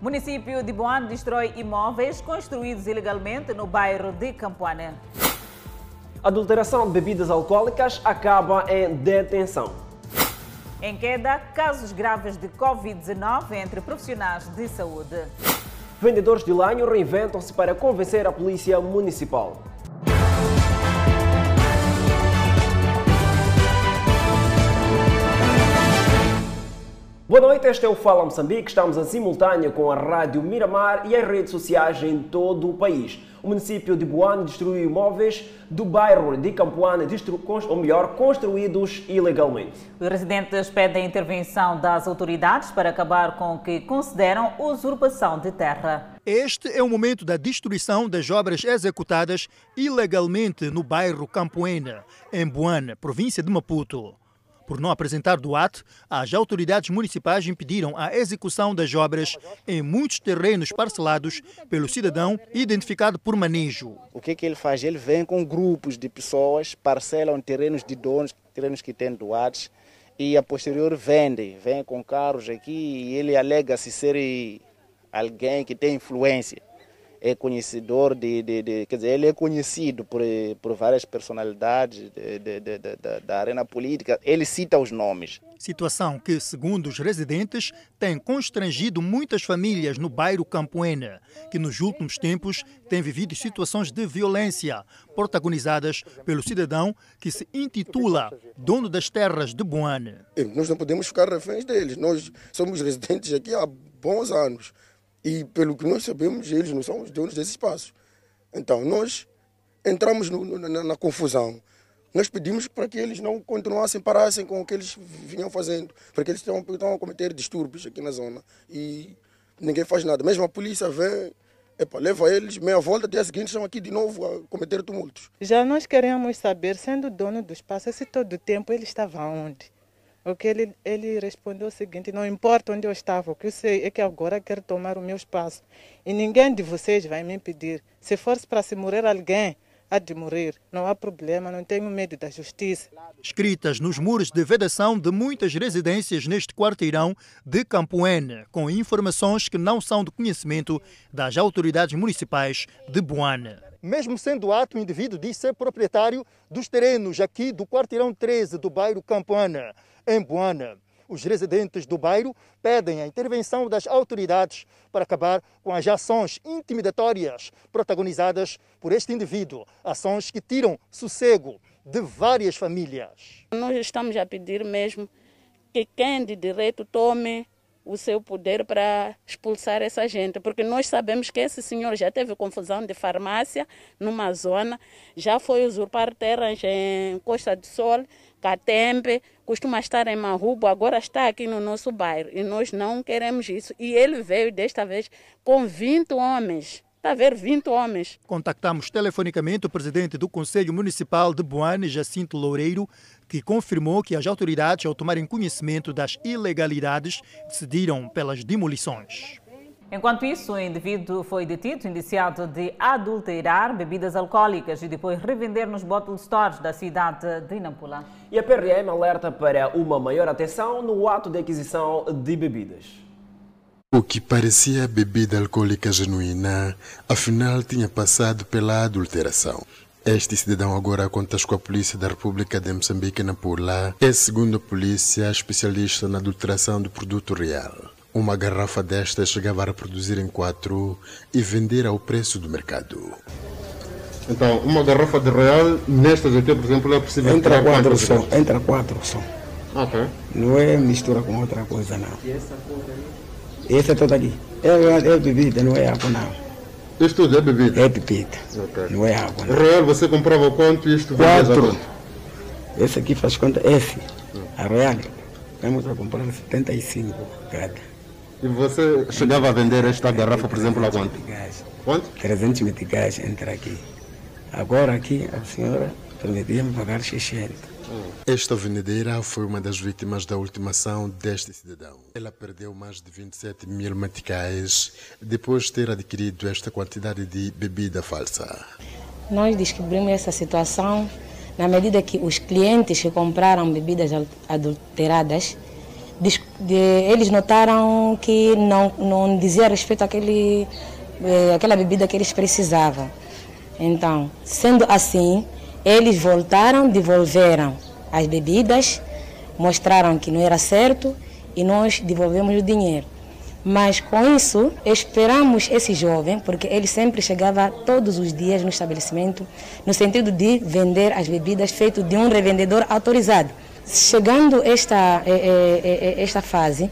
Município de Boane destrói imóveis construídos ilegalmente no bairro de Campoane. Adulteração de bebidas alcoólicas acaba em detenção. Em queda, casos graves de Covid-19 entre profissionais de saúde. Vendedores de lanho reinventam-se para convencer a polícia municipal. Boa noite, este é o Fala Moçambique. Estamos em simultâneo com a Rádio Miramar e as redes sociais em todo o país. O município de Boane destruiu imóveis do bairro de Campoane, ou melhor, construídos ilegalmente. Os residentes pedem a intervenção das autoridades para acabar com o que consideram usurpação de terra. Este é o momento da destruição das obras executadas ilegalmente no bairro Campoene, em Boane, província de Maputo. Por não apresentar do ato, as autoridades municipais impediram a execução das obras em muitos terrenos parcelados pelo cidadão identificado por manejo. O que, que ele faz? Ele vem com grupos de pessoas, parcelam terrenos de donos, terrenos que têm doados, e a posterior vende. Vem com carros aqui e ele alega-se ser alguém que tem influência é conhecedor de, de, de, quer dizer, ele é conhecido por, por várias personalidades de, de, da arena política. Ele cita os nomes. Situação que, segundo os residentes, tem constrangido muitas famílias no bairro Campoena, que nos últimos tempos têm vivido situações de violência protagonizadas pelo cidadão que se intitula dono das terras de Boane. Nós não podemos ficar reféns deles. Nós somos residentes aqui há bons anos. E pelo que nós sabemos, eles não são os donos desse espaço. Então, nós entramos no, na, na, confusão. Nós pedimos para que eles não continuassem, parassem com o que eles vinham fazendo, porque eles estão, estão a cometer distúrbios aqui na zona. E ninguém faz nada. Mesmo a polícia vem, epa, leva eles, meia volta, dia seguinte estão aqui de novo a cometer tumultos. Já nós queremos saber, sendo dono do espaço, se todo o tempo ele estava onde? O que ele, ele respondeu o seguinte: não importa onde eu estava, o que eu sei é que agora quero tomar o meu espaço. E ninguém de vocês vai me impedir. Se fosse para se morrer alguém, há de morrer. Não há problema, não tenho medo da justiça. Escritas nos muros de vedação de muitas residências neste quarteirão de Campoene, com informações que não são do conhecimento das autoridades municipais de Boane. Mesmo sendo o ato indivíduo de ser proprietário dos terrenos aqui do quarteirão 13 do bairro Campoene, em Boana. Os residentes do bairro pedem a intervenção das autoridades para acabar com as ações intimidatórias protagonizadas por este indivíduo, ações que tiram sossego de várias famílias. Nós estamos a pedir mesmo que quem de direito tome o seu poder para expulsar essa gente, porque nós sabemos que esse senhor já teve confusão de farmácia numa zona, já foi usurpar terras em Costa do Sol, Catembe, costuma estar em Marrubo, agora está aqui no nosso bairro e nós não queremos isso. E ele veio desta vez com 20 homens. Está a ver 20 homens. Contactamos telefonicamente o presidente do Conselho Municipal de Boane, Jacinto Loureiro, que confirmou que as autoridades, ao tomarem conhecimento das ilegalidades, decidiram pelas demolições. Enquanto isso, o indivíduo foi detido, indiciado de adulterar bebidas alcoólicas e depois revender nos bottle stores da cidade de Nampula. E a PRM alerta para uma maior atenção no ato de aquisição de bebidas. O que parecia bebida alcoólica genuína, afinal tinha passado pela adulteração. Este cidadão agora conta com a Polícia da República de Moçambique, Nampula, é, segundo a polícia, especialista na adulteração do produto real. Uma garrafa desta chegava a reproduzir em quatro e vender ao preço do mercado. Então, uma garrafa de real, nestas aqui, por exemplo, é possível Entra quatro só, entra quatro só. Ok. Não é mistura com outra coisa, não. E essa cor aí? Essa toda aqui. É, é bebida, não é água, não. Isto tudo é bebida? É bebida. Okay. Não é água. Não. Real, você comprava quanto isto? Quatro. Esse aqui faz conta, esse. A real. Vamos a comprar 75 cada. E você chegava a vender esta garrafa, por exemplo, a quanto? Quanto? 300 meticais entra aqui. Agora aqui a senhora permitia-me pagar 600. Esta vendedeira foi uma das vítimas da ultimação deste cidadão. Ela perdeu mais de 27 mil meticais depois de ter adquirido esta quantidade de bebida falsa. Nós descobrimos essa situação na medida que os clientes que compraram bebidas adulteradas eles notaram que não, não dizia respeito àquele, eh, àquela bebida que eles precisavam. Então, sendo assim, eles voltaram, devolveram as bebidas, mostraram que não era certo e nós devolvemos o dinheiro. Mas com isso, esperamos esse jovem, porque ele sempre chegava todos os dias no estabelecimento, no sentido de vender as bebidas feito de um revendedor autorizado. Chegando esta, esta fase,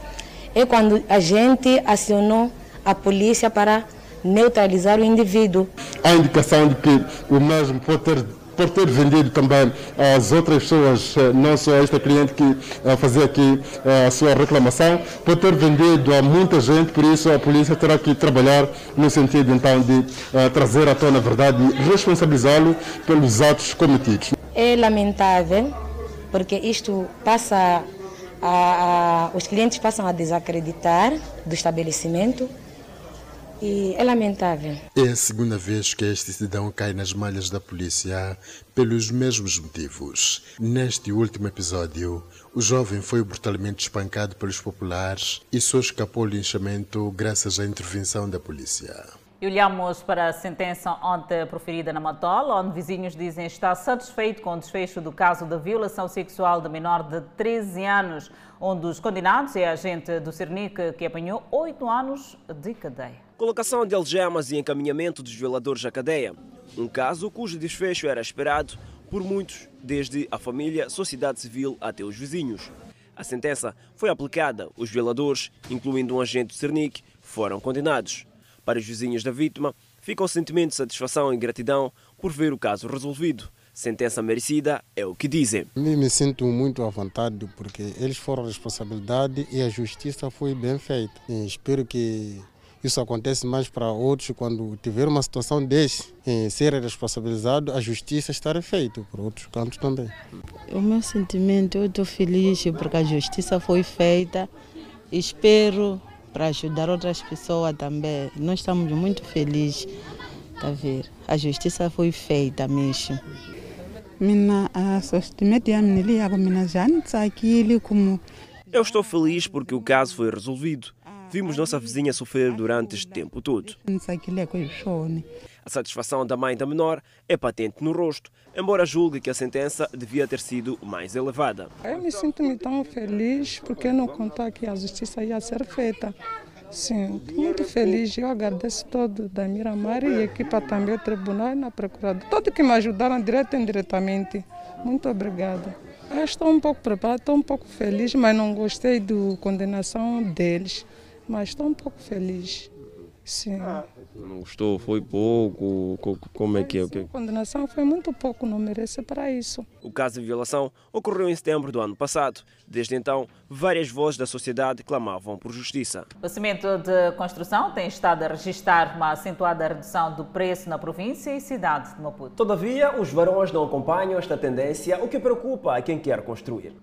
é quando a gente acionou a polícia para neutralizar o indivíduo. Há indicação de que o mesmo pode ter por ter vendido também às outras pessoas, eh, não só a esta cliente que eh, fazia aqui eh, a sua reclamação, por ter vendido a muita gente, por isso a polícia terá que trabalhar no sentido então de trazer à tona a verdade e responsabilizá-lo pelos atos cometidos. É lamentável porque isto passa a, a, os clientes passam a desacreditar do estabelecimento e é lamentável. É a segunda vez que este cidadão cai nas malhas da polícia pelos mesmos motivos. Neste último episódio, o jovem foi brutalmente espancado pelos populares e só escapou ao linchamento graças à intervenção da polícia. Olhamos para a sentença ontem proferida na Matola, onde vizinhos dizem estar satisfeitos com o desfecho do caso de violação sexual de menor de 13 anos, onde os condenados é agente do Cernic que apanhou 8 anos de cadeia. Colocação de algemas e encaminhamento dos violadores à cadeia. Um caso cujo desfecho era esperado por muitos, desde a família, sociedade civil até os vizinhos. A sentença foi aplicada. Os violadores, incluindo um agente do Cernic, foram condenados. Para os vizinhos da vítima, fica o sentimento de satisfação e gratidão por ver o caso resolvido. Sentença merecida é o que dizem. Me, me sinto muito à vontade porque eles foram responsabilidade e a justiça foi bem feita. E espero que isso acontece mais para outros quando tiver uma situação desse, em ser responsabilizado, a justiça estará feita por outros cantos também. O meu sentimento, eu estou feliz porque a justiça foi feita. Espero para ajudar outras pessoas também. Nós estamos muito felizes, tá ver? A justiça foi feita mesmo. Eu estou feliz porque o caso foi resolvido. Vimos nossa vizinha sofrer durante este tempo todo. A satisfação da mãe da menor é patente no rosto, embora julgue que a sentença devia ter sido mais elevada. Eu me sinto -me tão feliz porque não contar que a justiça ia ser feita. Sim, muito feliz. Eu agradeço todo da Miramar e a equipa também, o tribunal e na procuradoria. Todos que me ajudaram direto e indiretamente. Muito obrigada. Eu estou um pouco preparada, estou um pouco feliz, mas não gostei da condenação deles. Mas estou um pouco feliz. Sim. Não gostou? Foi pouco? Como é que é? A condenação foi muito pouco, não merece para isso. O caso de violação ocorreu em setembro do ano passado. Desde então, várias vozes da sociedade clamavam por justiça. O cimento de construção tem estado a registrar uma acentuada redução do preço na província e cidade de Maputo. Todavia, os varões não acompanham esta tendência, o que preocupa a quem quer construir.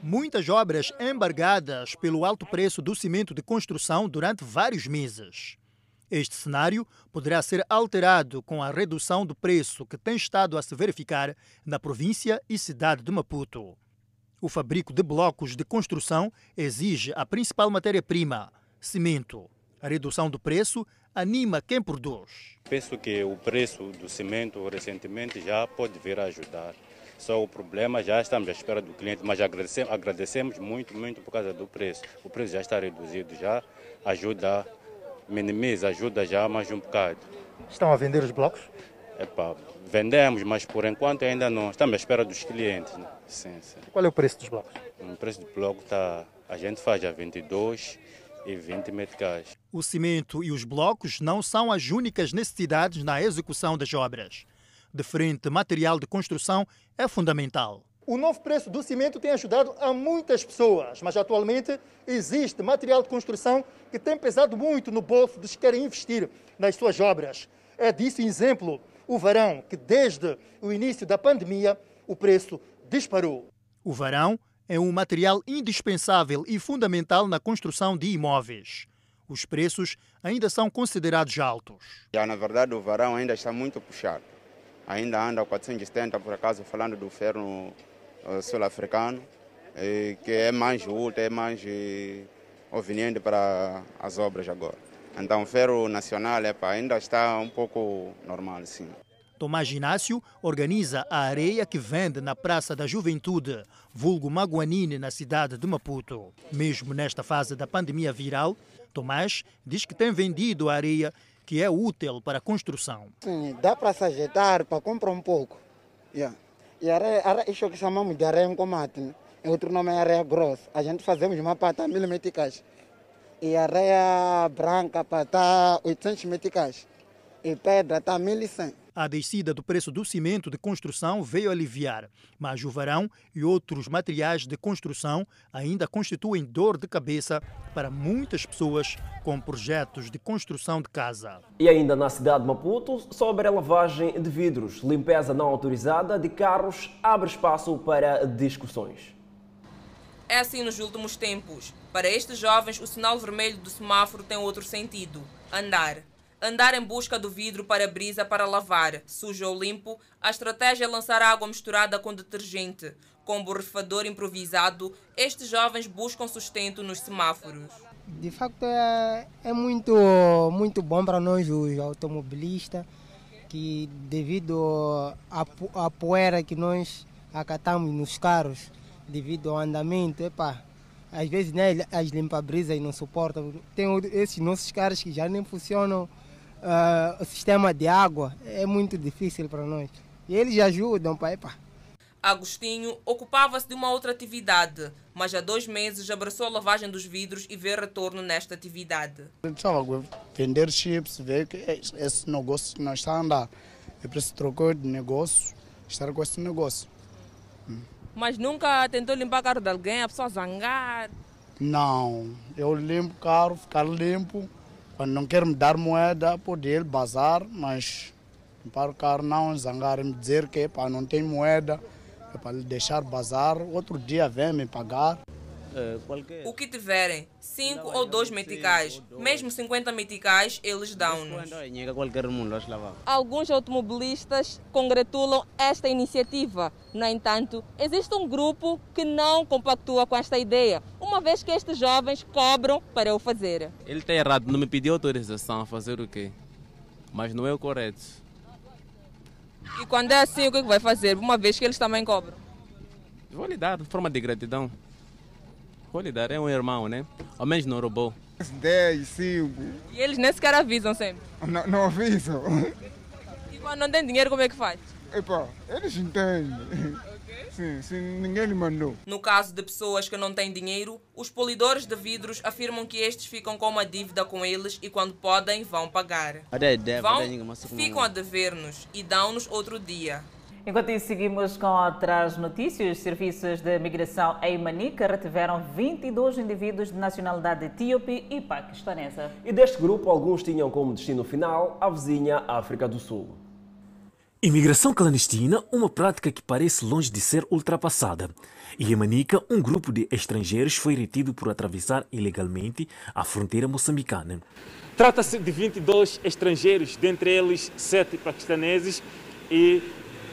Muitas obras embargadas pelo alto preço do cimento de construção durante vários meses. Este cenário poderá ser alterado com a redução do preço que tem estado a se verificar na província e cidade de Maputo. O fabrico de blocos de construção exige a principal matéria-prima, cimento. A redução do preço anima quem produz. Penso que o preço do cimento recentemente já pode vir a ajudar. Só o problema já estamos à espera do cliente, mas agradecemos, agradecemos muito, muito por causa do preço. O preço já está reduzido, já ajuda minimiza, ajuda já mais um bocado. Estão a vender os blocos? Epa, vendemos, mas por enquanto ainda não. Estamos à espera dos clientes. Né? Sim, sim. Qual é o preço dos blocos? O preço do bloco está. A gente faz a 22 e 20 meticais. O cimento e os blocos não são as únicas necessidades na execução das obras. De frente, material de construção é fundamental. O novo preço do cimento tem ajudado a muitas pessoas, mas atualmente existe material de construção que tem pesado muito no bolso dos que querem investir nas suas obras. É disso exemplo o varão, que desde o início da pandemia o preço disparou. O varão é um material indispensável e fundamental na construção de imóveis. Os preços ainda são considerados altos. Já, na verdade, o varão ainda está muito puxado. Ainda anda 470, por acaso, falando do ferro sul-africano, que é mais útil, é mais conveniente para as obras agora. Então, o ferro nacional epa, ainda está um pouco normal, sim. Tomás Inácio organiza a areia que vende na Praça da Juventude, vulgo Maguanine, na cidade de Maputo. Mesmo nesta fase da pandemia viral, Tomás diz que tem vendido a areia que é útil para a construção. Sim, dá para se ajeitar, para comprar um pouco. Yeah. E areia, areia, isso que chamamos de areia em combate, né? outro nome é areia grossa. A gente fazemos uma pata mil meticais. E areia branca para estar 800 meticais. E pedra está 1100. A descida do preço do cimento de construção veio aliviar, mas o varão e outros materiais de construção ainda constituem dor de cabeça para muitas pessoas com projetos de construção de casa. E ainda na cidade de Maputo, sobre a lavagem de vidros, limpeza não autorizada de carros abre espaço para discussões. É assim nos últimos tempos. Para estes jovens, o sinal vermelho do semáforo tem outro sentido: andar. Andar em busca do vidro para brisa para lavar, sujo ou limpo, a estratégia é lançar água misturada com detergente. Com borrifador improvisado, estes jovens buscam sustento nos semáforos. De facto, é, é muito, muito bom para nós, os automobilistas, que devido à, poeira que nós acatamos nos carros, devido ao andamento, epa, às vezes né, as limpa-brisas não suportam. Tem esses nossos carros que já nem funcionam uh, o sistema de água é muito difícil para nós. E eles ajudam para ir Agostinho ocupava-se de uma outra atividade, mas há dois meses abraçou a lavagem dos vidros e vê retorno nesta atividade. Estava vender chips, ver que esse negócio não está a andar. Eu preciso trocar de negócio, estar com esse negócio. Mas nunca tentou limpar o carro de alguém, a pessoa zangar? Não, eu limpo o carro, ficar limpo, quando não quer me dar moeda, pode ele bazar, mas para o carro não zangar me dizer que pá, não tem moeda, é para deixar bazar, outro dia vem me pagar. O que tiverem, 5 ou 2 meticais, mesmo 50 meticais, eles dão-nos. Alguns automobilistas congratulam esta iniciativa. No entanto, existe um grupo que não compactua com esta ideia, uma vez que estes jovens cobram para o fazer. Ele está errado, não me pediu autorização a fazer o quê? Mas não é o correto. E quando é assim, o que vai fazer? Uma vez que eles também cobram? Vou lhe dar de forma de gratidão. Vou lhe dar, é um irmão, né? Ao menos não roubou. 10, 5. E eles nem sequer avisam sempre? Não, não avisam. E quando não tem dinheiro, como é que faz? Epa, eles entendem. Sim, sim, ninguém lhe mandou. No caso de pessoas que não têm dinheiro, os polidores de vidros afirmam que estes ficam com uma dívida com eles e quando podem, vão pagar. Vão, ficam a dever-nos e dão-nos outro dia. Enquanto isso, seguimos com outras notícias. Os serviços de migração em Manica retiveram 22 indivíduos de nacionalidade etíope e paquistanesa. E deste grupo, alguns tinham como destino final a vizinha África do Sul. Imigração clandestina, uma prática que parece longe de ser ultrapassada. E em Manica, um grupo de estrangeiros foi retido por atravessar ilegalmente a fronteira moçambicana. Trata-se de 22 estrangeiros, dentre eles 7 paquistaneses e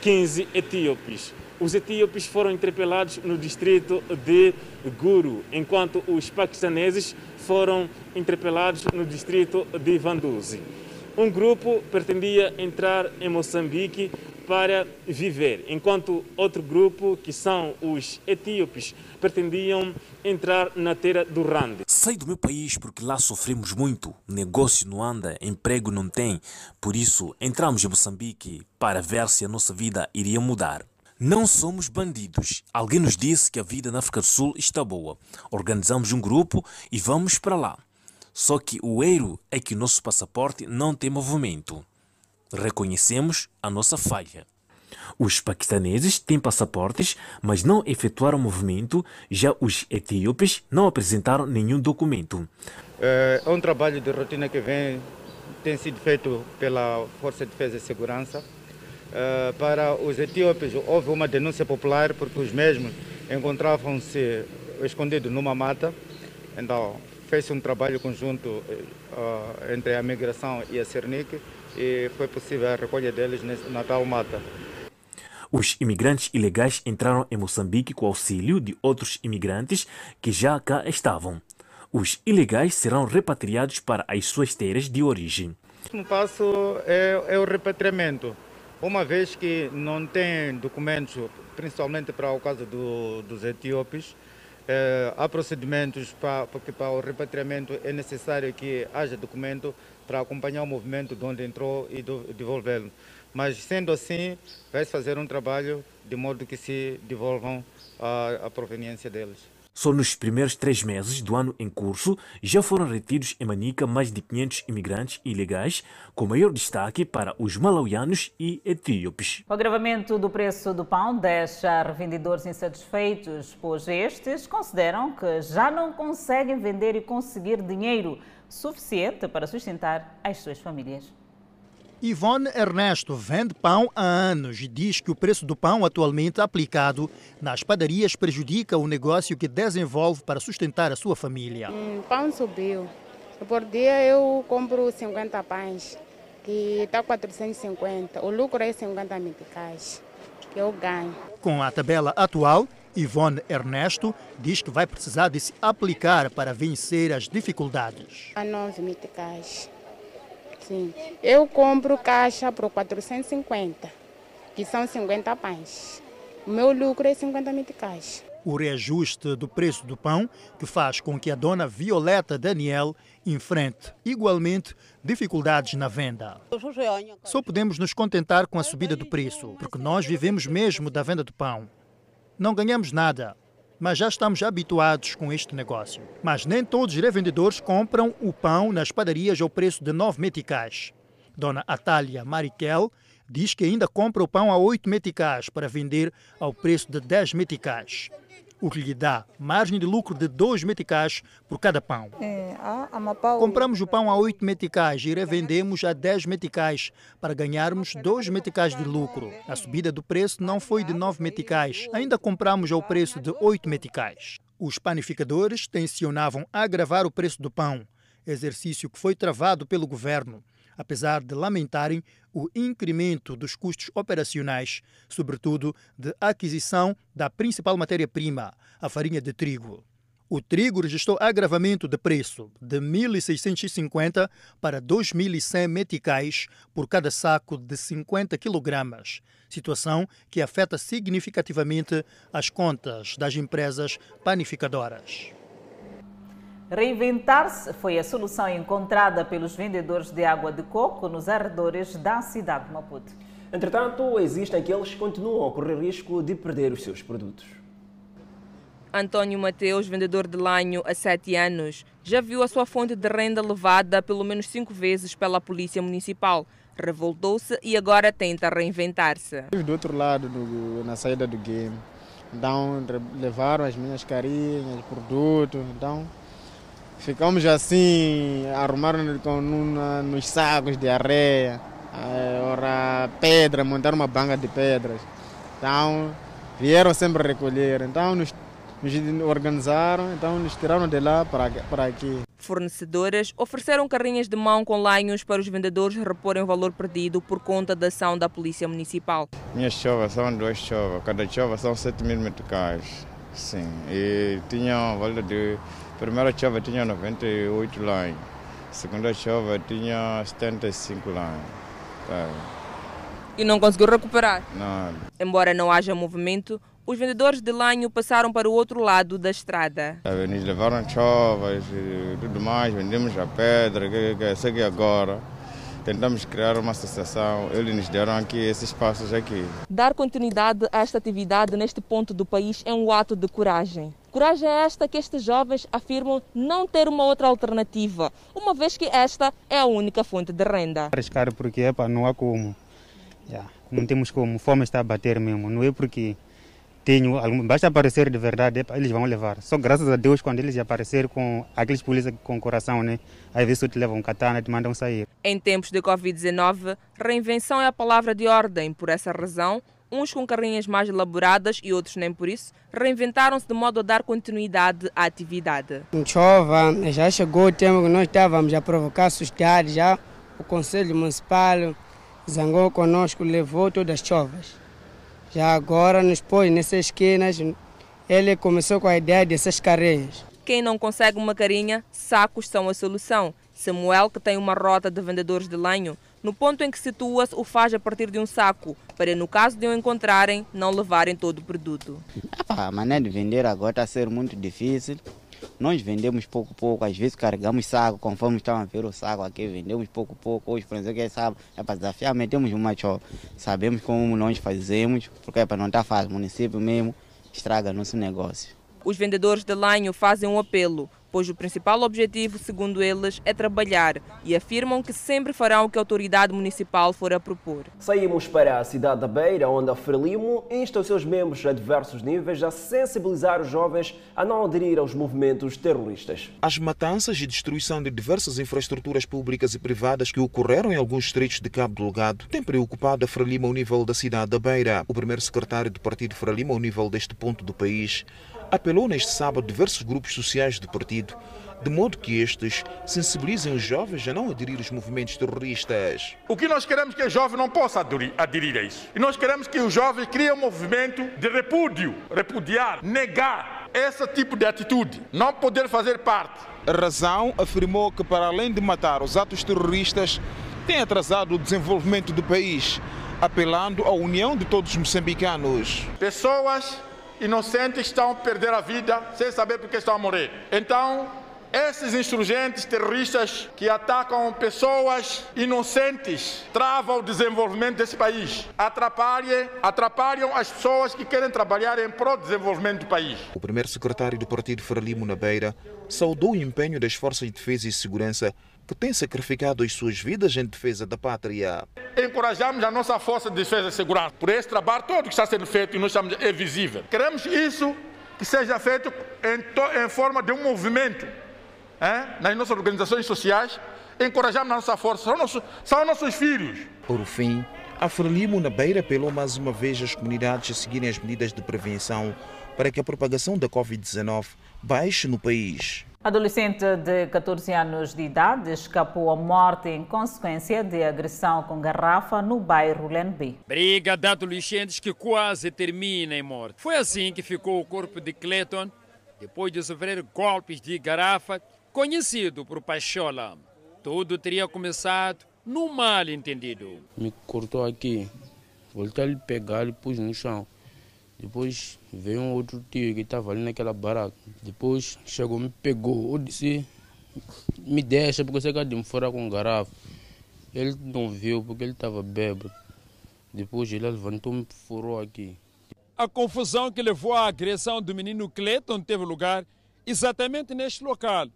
15 etíopes. Os etíopes foram interpelados no distrito de Guru, enquanto os paquistaneses foram interpelados no distrito de Vanduzi. Um grupo pretendia entrar em Moçambique para viver, enquanto outro grupo, que são os etíopes, pretendiam entrar na terra do Rande. Saí do meu país porque lá sofremos muito, negócio não anda, emprego não tem, por isso entramos em Moçambique para ver se a nossa vida iria mudar. Não somos bandidos. Alguém nos disse que a vida na África do Sul está boa. Organizamos um grupo e vamos para lá. Só que o erro é que o nosso passaporte não tem movimento reconhecemos a nossa falha. Os paquistaneses têm passaportes, mas não efetuaram movimento, já os etíopes não apresentaram nenhum documento. É, é um trabalho de rotina que vem, tem sido feito pela Força de Defesa e Segurança. É, para os etíopes, houve uma denúncia popular porque os mesmos encontravam-se escondidos numa mata. Então, fez um trabalho conjunto uh, entre a migração e a Cernic e foi possível a recolha deles na tal mata. Os imigrantes ilegais entraram em Moçambique com auxílio de outros imigrantes que já cá estavam. Os ilegais serão repatriados para as suas terras de origem. O próximo passo é, é o repatriamento. Uma vez que não tem documentos, principalmente para o caso do, dos etíopes, eh, há procedimentos para, porque para o repatriamento é necessário que haja documento para acompanhar o movimento de onde entrou e devolvê-lo. Mas, sendo assim, vai-se fazer um trabalho de modo que se devolvam a, a proveniência deles. Só nos primeiros três meses do ano em curso já foram retidos em Manica mais de 500 imigrantes ilegais, com maior destaque para os malauianos e etíopes. O agravamento do preço do pão deixa revendedores insatisfeitos, pois estes consideram que já não conseguem vender e conseguir dinheiro suficiente para sustentar as suas famílias. Ivone Ernesto vende pão há anos e diz que o preço do pão atualmente aplicado nas padarias prejudica o negócio que desenvolve para sustentar a sua família. Hum, pão subiu. Por dia eu compro 50 pães, que está 450. O lucro é 50 meticais, que eu ganho. Com a tabela atual, Ivone Ernesto diz que vai precisar de se aplicar para vencer as dificuldades. A 9 meticais. Sim. Eu compro caixa por 450, que são 50 pães. O meu lucro é 50 meticais. O reajuste do preço do pão que faz com que a dona Violeta Daniel enfrente igualmente dificuldades na venda. Só podemos nos contentar com a subida do preço, porque nós vivemos mesmo da venda do pão. Não ganhamos nada, mas já estamos habituados com este negócio. Mas nem todos os revendedores compram o pão nas padarias ao preço de 9 meticais. Dona Atália Mariquel diz que ainda compra o pão a 8 meticais para vender ao preço de 10 meticais o que lhe dá margem de lucro de 2 meticais por cada pão. É, Compramos o pão a 8 meticais e revendemos a 10 meticais para ganharmos 2 meticais de lucro. A subida do preço não foi de 9 meticais, ainda compramos ao preço de 8 meticais. Os panificadores tensionavam agravar o preço do pão, exercício que foi travado pelo governo apesar de lamentarem o incremento dos custos operacionais, sobretudo de aquisição da principal matéria-prima, a farinha de trigo. O trigo registrou agravamento de preço de 1.650 para 2.100 meticais por cada saco de 50 kg, situação que afeta significativamente as contas das empresas panificadoras. Reinventar-se foi a solução encontrada pelos vendedores de água de coco nos arredores da cidade de Maputo. Entretanto, existem aqueles que continuam a correr risco de perder os seus produtos. António Mateus, vendedor de lanho há sete anos, já viu a sua fonte de renda levada pelo menos cinco vezes pela Polícia Municipal. Revoltou-se e agora tenta reinventar-se. Do outro lado, do, na saída do game, então levaram as minhas carinhas, produtos, então Ficamos assim, arrumaram nos sacos de areia, eh, ora, pedra, montaram uma banca de pedras. Então, vieram sempre recolher. Então, nos, nos organizaram, então nos tiraram de lá para, para aqui. Fornecedoras ofereceram carrinhas de mão com lanhos para os vendedores reporem o valor perdido por conta da ação da Polícia Municipal. Minhas chovas são duas chovas, cada chova são 7 mil meticais. Sim, e tinha um valor de Primeira chave tinha 98 lines, segunda chave tinha 75 lines. É. E não conseguiu recuperar? Não. Embora não haja movimento, os vendedores de lanho passaram para o outro lado da estrada. Eles levaram chovas e tudo mais, vendemos a pedra, que, que, que, que agora tentamos criar uma associação, eles nos deram aqui esses passos aqui. Dar continuidade a esta atividade neste ponto do país é um ato de coragem. Coragem é esta que estes jovens afirmam não ter uma outra alternativa, uma vez que esta é a única fonte de renda. Arriscar porque epa, não há como. Yeah, não temos como. Fome está a bater mesmo. Não é porque tenho, basta aparecer de verdade, eles vão levar. Só graças a Deus quando eles aparecerem com aqueles polícias com coração, né? Às vezes te levam um katana e te mandam sair. Em tempos de Covid-19, reinvenção é a palavra de ordem. Por essa razão, uns com carrinhas mais elaboradas e outros nem por isso, reinventaram-se de modo a dar continuidade à atividade. Chova, já chegou o tempo que nós estávamos a provocar sociedade, já o Conselho Municipal zangou conosco, levou todas as chovas. Já agora, nos pôs nessas esquinas, ele começou com a ideia dessas carinhas. Quem não consegue uma carinha, sacos são a solução. Samuel, que tem uma rota de vendedores de lenho, no ponto em que situa-se, o faz a partir de um saco, para no caso de o encontrarem, não levarem todo o produto. A maneira de vender agora está a ser muito difícil. Nós vendemos pouco pouco, às vezes carregamos saco, conforme estão a ver o saco aqui, vendemos pouco pouco. Hoje, por exemplo, quem sabe, é para desafiar, metemos uma chó. Sabemos como nós fazemos, porque é para não estar fácil, o município mesmo estraga nosso negócio. Os vendedores de lenho fazem um apelo pois o principal objetivo, segundo eles, é trabalhar e afirmam que sempre farão o que a autoridade municipal for a propor. Saímos para a cidade da Beira, onde a Frelimo insta os seus membros a diversos níveis a sensibilizar os jovens a não aderir aos movimentos terroristas. As matanças e destruição de diversas infraestruturas públicas e privadas que ocorreram em alguns distritos de Cabo Delgado têm preocupado a Frelimo ao nível da cidade da Beira. O primeiro secretário do partido Frelimo ao nível deste ponto do país apelou neste sábado diversos grupos sociais do partido, de modo que estes sensibilizem os jovens a não aderir aos movimentos terroristas. O que nós queremos é que o jovem não possa aderir, aderir a isso. E nós queremos que os jovens criem um movimento de repúdio, repudiar, negar esse tipo de atitude, não poder fazer parte. A razão afirmou que, para além de matar os atos terroristas, tem atrasado o desenvolvimento do país, apelando à união de todos os moçambicanos. Pessoas inocentes estão a perder a vida sem saber por que estão a morrer. Então, esses insurgentes terroristas que atacam pessoas inocentes travam o desenvolvimento desse país, atrapalham, atrapalham as pessoas que querem trabalhar em prol do desenvolvimento do país. O primeiro secretário do partido Frelimo na Beira saudou o empenho das forças de defesa e segurança que têm sacrificado as suas vidas em defesa da pátria. Encorajamos a nossa força de defesa e segurança por esse trabalho todo que está sendo feito e nós estamos é visível. Queremos isso que seja feito em, em forma de um movimento é? nas nossas organizações sociais. Encorajamos a nossa força, são nossos, são nossos filhos. Por fim, a Frelimo na Beira apelou mais uma vez às comunidades a seguirem as medidas de prevenção para que a propagação da Covid-19 baixe no país. Adolescente de 14 anos de idade escapou à morte em consequência de agressão com garrafa no bairro Lenbi. Briga de adolescentes que quase termina em morte. Foi assim que ficou o corpo de Clayton depois de sofrer golpes de garrafa, conhecido por Pachola. Tudo teria começado num mal entendido. Me cortou aqui, voltei a lhe pegar e pus no chão. Depois veio um outro tio que estava ali naquela barraca. Depois chegou, me pegou. Eu disse, me deixa, porque você quer de me fora com garrafa. Ele não viu porque ele estava bêbado. Depois ele levantou-me e furou aqui. A confusão que levou à agressão do menino Cleiton teve lugar exatamente neste local,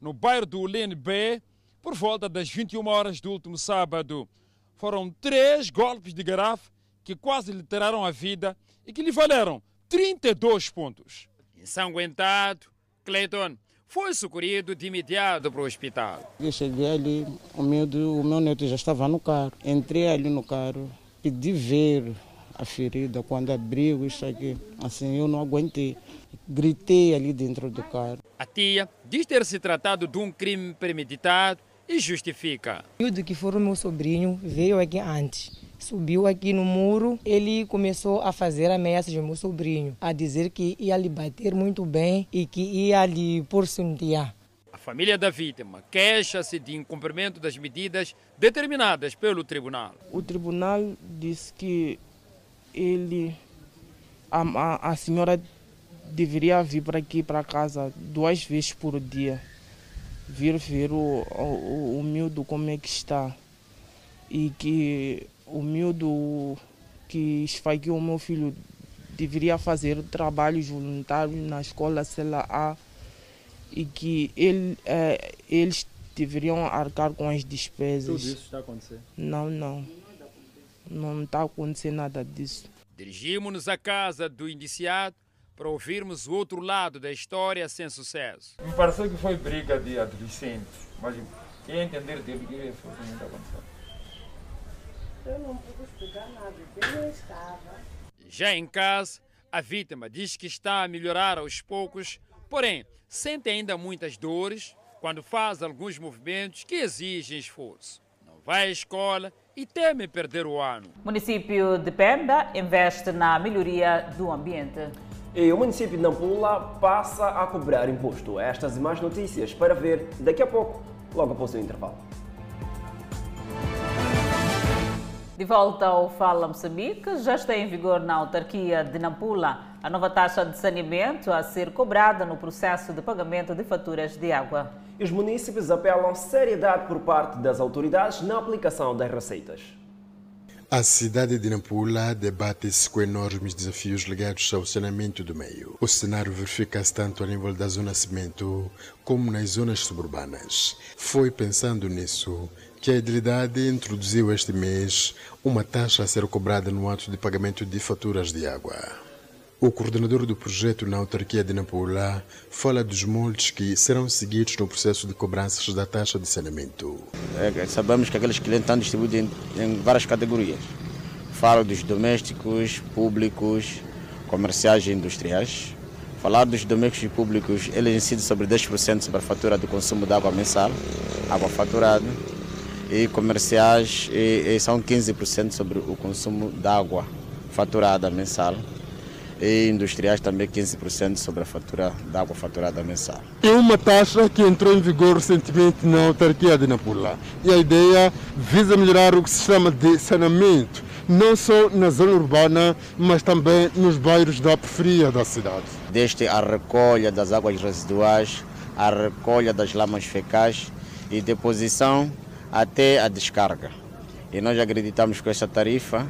no bairro do Lene B, por volta das 21 horas do último sábado. Foram três golpes de garrafa que quase lhe tiraram a vida e que lhe valeram 32 pontos. Ensanguentado, Clayton foi socorrido de imediato para o hospital. Eu cheguei ali, o meu, o meu neto já estava no carro. Entrei ali no carro, pedi ver a ferida. Quando abriu isso aqui, assim, eu não aguentei. Gritei ali dentro do carro. A tia diz ter se tratado de um crime premeditado e justifica. O que foi o meu sobrinho veio aqui antes subiu aqui no muro, ele começou a fazer ameaças ao meu sobrinho, a dizer que ia lhe bater muito bem e que ia lhe porcentear. A família da vítima queixa-se de incumprimento das medidas determinadas pelo tribunal. O tribunal disse que ele, a, a, a senhora deveria vir para aqui, para casa, duas vezes por dia. Vir ver o, o, o miúdo como é que está. E que o miúdo que esfaqueou o meu filho deveria fazer trabalhos voluntários na escola CLA e que ele, é, eles deveriam arcar com as despesas. Tudo isso está acontecendo? Não, não. Não está acontecendo nada disso. Dirigimos-nos à casa do indiciado para ouvirmos o outro lado da história sem sucesso. Me pareceu que foi briga de adolescentes, mas quem entender dele que foi o que está acontecendo. Eu não pude explicar nada, eu não estava. Já em casa, a vítima diz que está a melhorar aos poucos, porém sente ainda muitas dores quando faz alguns movimentos que exigem esforço. Não vai à escola e teme perder o ano. O município de Pemba investe na melhoria do ambiente. E o município de Nampula passa a cobrar imposto. Estas e mais notícias para ver daqui a pouco, logo após o intervalo. De volta ao Fala Moçambique, já está em vigor na autarquia de Nampula a nova taxa de saneamento a ser cobrada no processo de pagamento de faturas de água. Os municípios apelam seriedade por parte das autoridades na aplicação das receitas. A cidade de Nampula debate-se com enormes desafios ligados ao saneamento do meio. O cenário verifica-se tanto a nível da zona cimento como nas zonas suburbanas. Foi pensando nisso que a Idilidade introduziu este mês uma taxa a ser cobrada no ato de pagamento de faturas de água. O coordenador do projeto na autarquia de Nampula fala dos moldes que serão seguidos no processo de cobranças da taxa de saneamento. É, sabemos que aqueles clientes estão distribuídos em, em várias categorias. Falo dos domésticos, públicos, comerciais e industriais. Falar dos domésticos e públicos, eles incidem sobre 10% sobre a fatura do consumo de água mensal, água faturada e comerciais e, e são 15% sobre o consumo de água faturada mensal e industriais também 15% sobre a fatura da água faturada mensal. É uma taxa que entrou em vigor recentemente na autarquia de Nampula e a ideia visa melhorar o sistema de saneamento, não só na zona urbana, mas também nos bairros da periferia da cidade. Desde a recolha das águas residuais, a recolha das lamas fecais e deposição até a descarga. E nós acreditamos que essa tarifa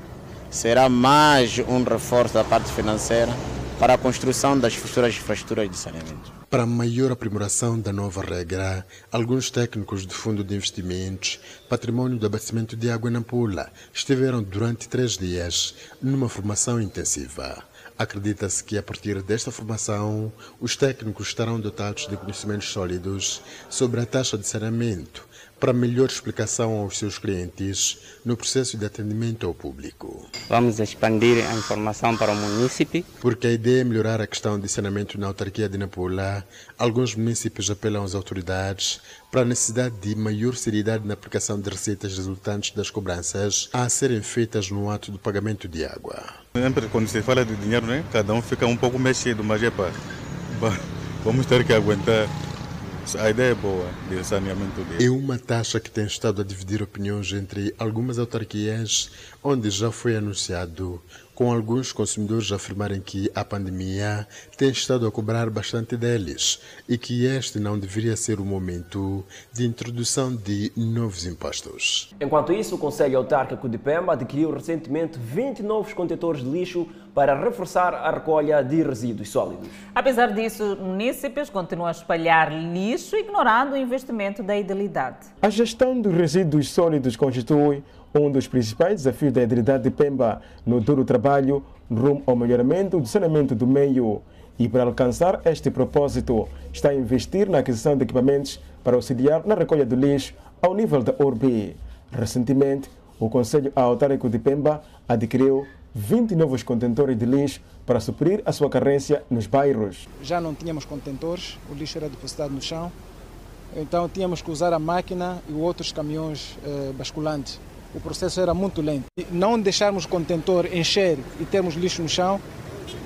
será mais um reforço da parte financeira para a construção das futuras infraestruturas de saneamento. Para maior aprimoração da nova regra, alguns técnicos do Fundo de Investimentos Patrimônio do Abastecimento de Água em Nampula estiveram durante três dias numa formação intensiva. Acredita-se que a partir desta formação, os técnicos estarão dotados de conhecimentos sólidos sobre a taxa de saneamento para melhor explicação aos seus clientes no processo de atendimento ao público. Vamos expandir a informação para o município. Porque a ideia é melhorar a questão de saneamento na autarquia de Nampula, alguns municípios apelam às autoridades para a necessidade de maior seriedade na aplicação de receitas resultantes das cobranças a serem feitas no ato do pagamento de água. Sempre quando se fala de dinheiro, né, cada um fica um pouco mexido, mas é para vamos ter que aguentar a ideia é boa de saneamento dele. É uma taxa que tem estado a dividir opiniões entre algumas autarquias, onde já foi anunciado, com alguns consumidores afirmarem que a pandemia tem estado a cobrar bastante deles e que este não deveria ser o momento de introdução de novos impostos. Enquanto isso, o Conselho Autárquico de Pemba adquiriu recentemente 20 novos contentores de lixo para reforçar a recolha de resíduos sólidos. Apesar disso, munícipes continuam a espalhar lixo, ignorando o investimento da idilidade. A gestão dos resíduos sólidos constitui um dos principais desafios da idilidade de Pemba no duro trabalho rumo ao melhoramento do saneamento do meio. E para alcançar este propósito, está a investir na aquisição de equipamentos para auxiliar na recolha do lixo ao nível da ORB. Recentemente, o Conselho Autárquico de Pemba adquiriu 20 novos contentores de lixo para suprir a sua carência nos bairros. Já não tínhamos contentores, o lixo era depositado no chão, então tínhamos que usar a máquina e outros caminhões eh, basculantes. O processo era muito lento. E não deixarmos o contentor encher e termos lixo no chão,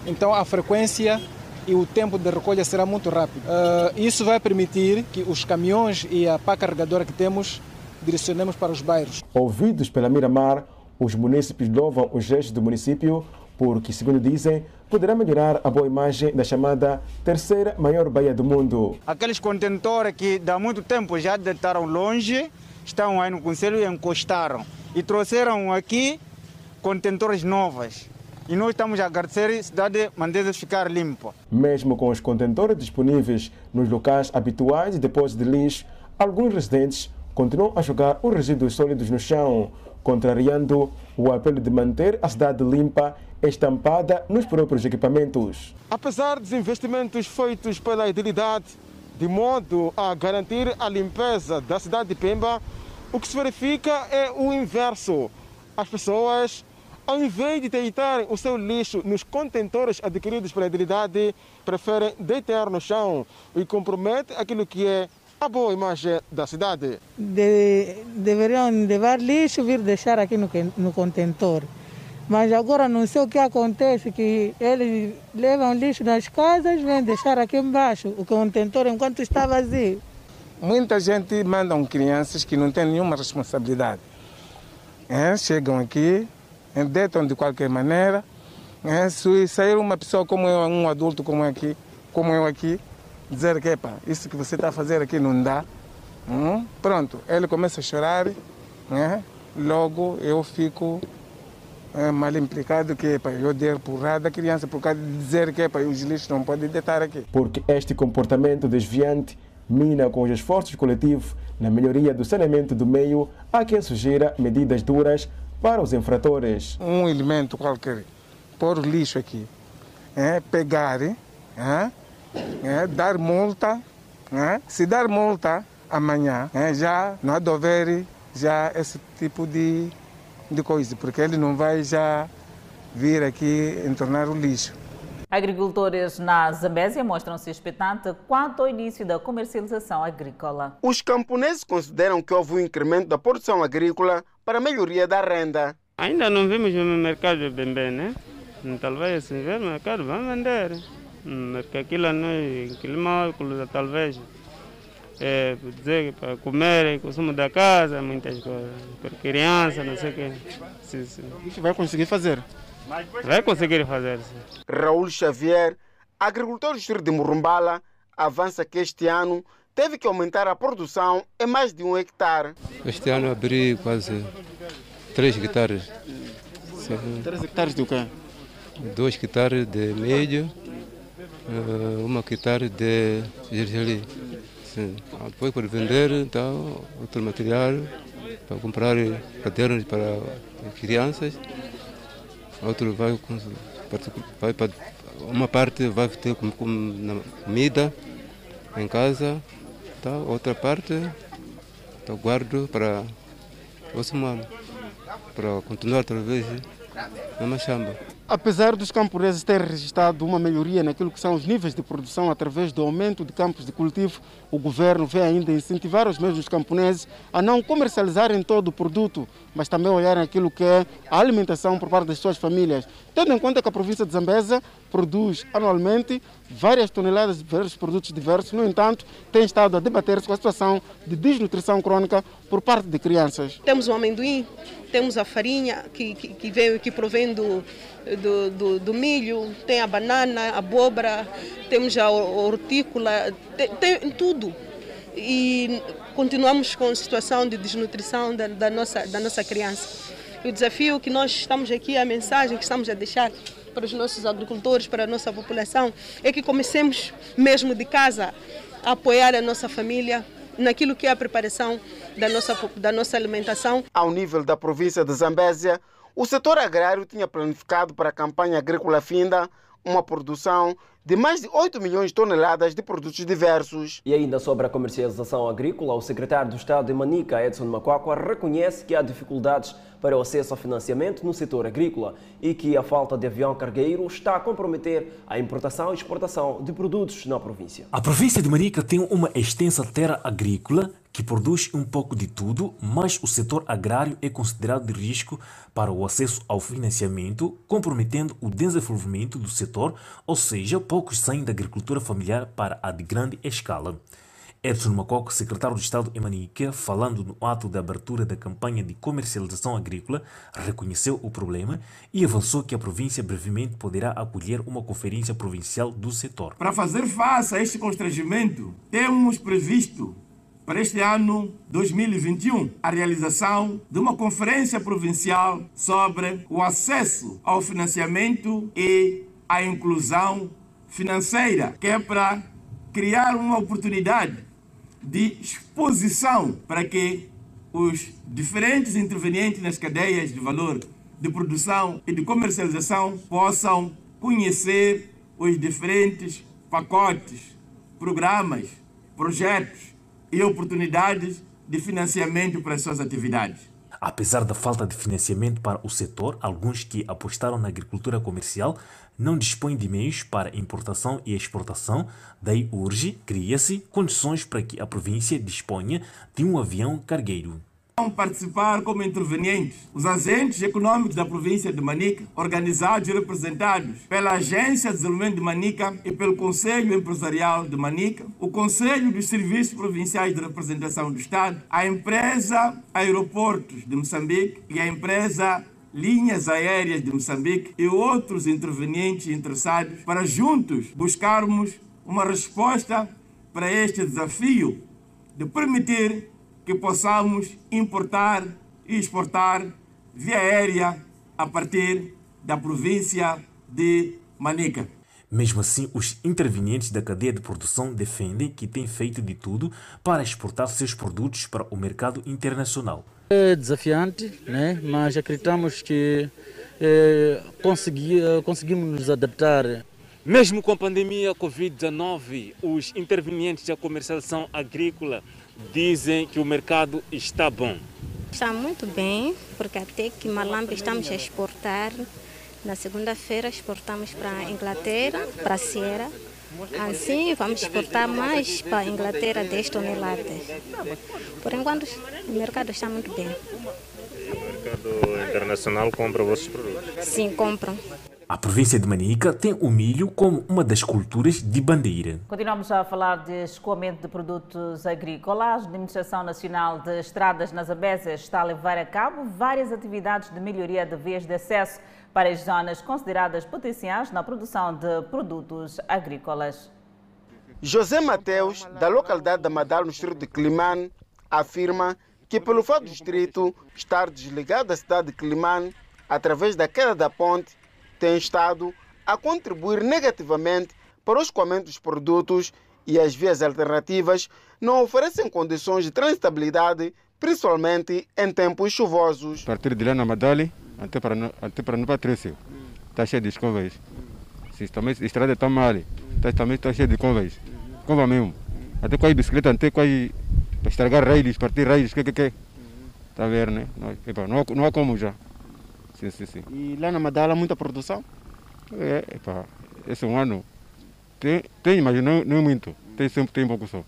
então a frequência e o tempo de recolha será muito rápido. Uh, isso vai permitir que os caminhões e a pá carregadora que temos direcionemos para os bairros. Ouvidos pela Miramar, os municípios louvam os gestos do município porque, segundo dizem, poderá melhorar a boa imagem da chamada terceira maior baía do mundo. Aqueles contentores que há muito tempo já deitaram longe, estão aí no Conselho e encostaram. E trouxeram aqui contentores novos. E nós estamos a agradecer a cidade Mandeza ficar limpa. Mesmo com os contentores disponíveis nos locais habituais de depósito de lixo, alguns residentes continuam a jogar os resíduos sólidos no chão, contrariando o apelo de manter a cidade limpa estampada nos próprios equipamentos. Apesar dos investimentos feitos pela idilidade de modo a garantir a limpeza da cidade de Pemba, o que se verifica é o inverso. As pessoas, ao invés de deitarem o seu lixo nos contentores adquiridos pela idilidade, preferem deitar no chão e compromete aquilo que é A boa imagem da cidade. De, deveriam levar lixo vir deixar aqui no, no contentor. Mas agora não sei o que acontece, que eles levam lixo das casas, vêm deixar aqui embaixo, o contentor enquanto está vazio. Muita gente mandam crianças que não têm nenhuma responsabilidade. É, chegam aqui, deitam de qualquer maneira. É, se sair uma pessoa como eu, um adulto como, aqui, como eu aqui, dizer que epa, isso que você está a fazer aqui não dá. Hum, pronto, ele começa a chorar, né? logo eu fico é, mal implicado que epa, eu der porrada à criança por causa de dizer que epa, os lixos não podem deitar aqui. Porque este comportamento desviante mina com os esforços coletivos na melhoria do saneamento do meio, há quem sugira medidas duras para os infratores. Um elemento qualquer, pôr o lixo aqui, é, pegar, é, é, dar multa, é, se dar multa amanhã, é, já não há de haver já esse tipo de, de coisa, porque ele não vai já vir aqui entornar o lixo. Agricultores na Zambésia mostram-se expectantes quanto ao início da comercialização agrícola. Os camponeses consideram que houve um incremento da produção agrícola para a melhoria da renda. Ainda não vimos no mercado bem bem, né? Talvez se ver no mercado vamos vender. Porque aquilo não é clima, talvez. É, dizer, para comer, consumo da casa, muitas coisas. Para criança, não sei o quê. Sim, sim. Isso vai conseguir fazer? Vai conseguir fazer, sim. Raul Xavier, agricultor do distrito de Murumbala, avança que este ano teve que aumentar a produção em mais de um hectare. Este ano abri quase 3 hectares. 3 hectares de quê? 2 hectares de milho, 1 hectare de gergelim. Depois para vender então, outro material, para comprar cadernos para crianças outro vai, vai para uma parte vai ter comida em casa, tá? outra parte tá, guardo para o ano, para continuar outra vez na machamba. Apesar dos camponeses terem registrado uma melhoria naquilo que são os níveis de produção através do aumento de campos de cultivo, o governo vem ainda incentivar os mesmos camponeses a não comercializarem todo o produto, mas também olharem aquilo que é a alimentação por parte das suas famílias, tendo em conta que a província de Zambesa produz anualmente várias toneladas de vários produtos diversos, no entanto, tem estado a debater-se com a situação de desnutrição crônica por parte de crianças. Temos o amendoim, temos a farinha que, que, que veio que provém do, do, do, do, milho, tem a banana, a abóbora, temos a hortícola, tem, tem tudo. E continuamos com a situação de desnutrição da, da, nossa, da nossa criança. E o desafio que nós estamos aqui, a mensagem que estamos a deixar para os nossos agricultores, para a nossa população, é que comecemos mesmo de casa a apoiar a nossa família naquilo que é a preparação da nossa, da nossa alimentação. Ao nível da província de Zambésia, o setor agrário tinha planificado para a campanha agrícola finda uma produção de mais de 8 milhões de toneladas de produtos diversos. E ainda sobre a comercialização agrícola, o secretário do Estado de Manica, Edson Macuacua, reconhece que há dificuldades para o acesso ao financiamento no setor agrícola e que a falta de avião cargueiro está a comprometer a importação e exportação de produtos na província. A província de Manica tem uma extensa terra agrícola que produz um pouco de tudo, mas o setor agrário é considerado de risco para o acesso ao financiamento, comprometendo o desenvolvimento do setor, ou seja, poucos saem da agricultura familiar para a de grande escala. Edson Macoco, secretário de Estado em Manica, falando no ato de abertura da campanha de comercialização agrícola, reconheceu o problema e avançou que a província brevemente poderá acolher uma conferência provincial do setor. Para fazer face a este constrangimento, temos previsto para este ano 2021 a realização de uma conferência provincial sobre o acesso ao financiamento e a inclusão financeira, que é para criar uma oportunidade de exposição para que os diferentes intervenientes nas cadeias de valor de produção e de comercialização possam conhecer os diferentes pacotes, programas, projetos e oportunidades de financiamento para as suas atividades. Apesar da falta de financiamento para o setor, alguns que apostaram na agricultura comercial não dispõem de meios para importação e exportação, daí urge, cria-se condições para que a província disponha de um avião cargueiro participar como intervenientes. Os agentes econômicos da província de Manica, organizados e representados pela Agência de Desenvolvimento de Manica e pelo Conselho Empresarial de Manica, o Conselho dos Serviços Provinciais de Representação do Estado, a empresa Aeroportos de Moçambique e a empresa linhas aéreas de Moçambique e outros intervenientes interessados para juntos buscarmos uma resposta para este desafio de permitir que possamos importar e exportar via aérea a partir da província de Manica. Mesmo assim, os intervenientes da cadeia de produção defendem que têm feito de tudo para exportar seus produtos para o mercado internacional. É desafiante, né? mas acreditamos que é, consegui, conseguimos nos adaptar. Mesmo com a pandemia Covid-19, os intervenientes da comercialização agrícola dizem que o mercado está bom. Está muito bem, porque até que Malambe estamos a exportar. Na segunda-feira exportamos para a Inglaterra, para a Sierra. Assim, vamos exportar mais para a Inglaterra 10 toneladas. Por enquanto, o mercado está muito bem. O mercado internacional compra vossos produtos? Sim, compram. A província de Manica tem o milho como uma das culturas de bandeira. Continuamos a falar de escoamento de produtos agrícolas. A Administração Nacional de Estradas na Zambésia está a levar a cabo várias atividades de melhoria de vias de acesso para as zonas consideradas potenciais na produção de produtos agrícolas. José Mateus, da localidade da Madal, no distrito de Climane, afirma que pelo fato do distrito estar desligado da cidade de Climane, através da queda da ponte, tem estado a contribuir negativamente para o escoamento dos produtos e as vias alternativas não oferecem condições de transitabilidade, principalmente em tempos chuvosos. A partir de lá na Madali, até para, até para no Patrício, está cheio de escovas. Também a estrada está mal, tá, também está cheio de convés. Cova mesmo. Até com a bicicleta, até com a, para estragar raízes, partir raízes, que que que. Está a ver, né? Não, não, não há como já. Sim, sim, sim. E lá na Madala muita produção? É, epa, esse é um ano tem, tem mas não, não é muito. Tem sempre tem pouco só.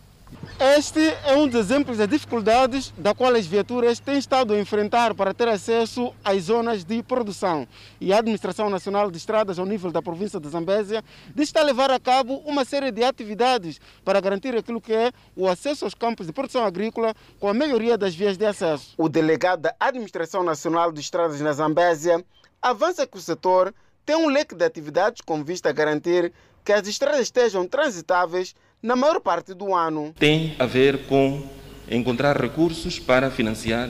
Este é um dos exemplos das dificuldades da qual as viaturas têm estado a enfrentar para ter acesso às zonas de produção. E a Administração Nacional de Estradas, ao nível da província de Zambésia, está a levar a cabo uma série de atividades para garantir aquilo que é o acesso aos campos de produção agrícola com a melhoria das vias de acesso. O delegado da Administração Nacional de Estradas na Zambésia avança que o setor tem um leque de atividades com vista a garantir que as estradas estejam transitáveis na maior parte do ano. Tem a ver com encontrar recursos para financiar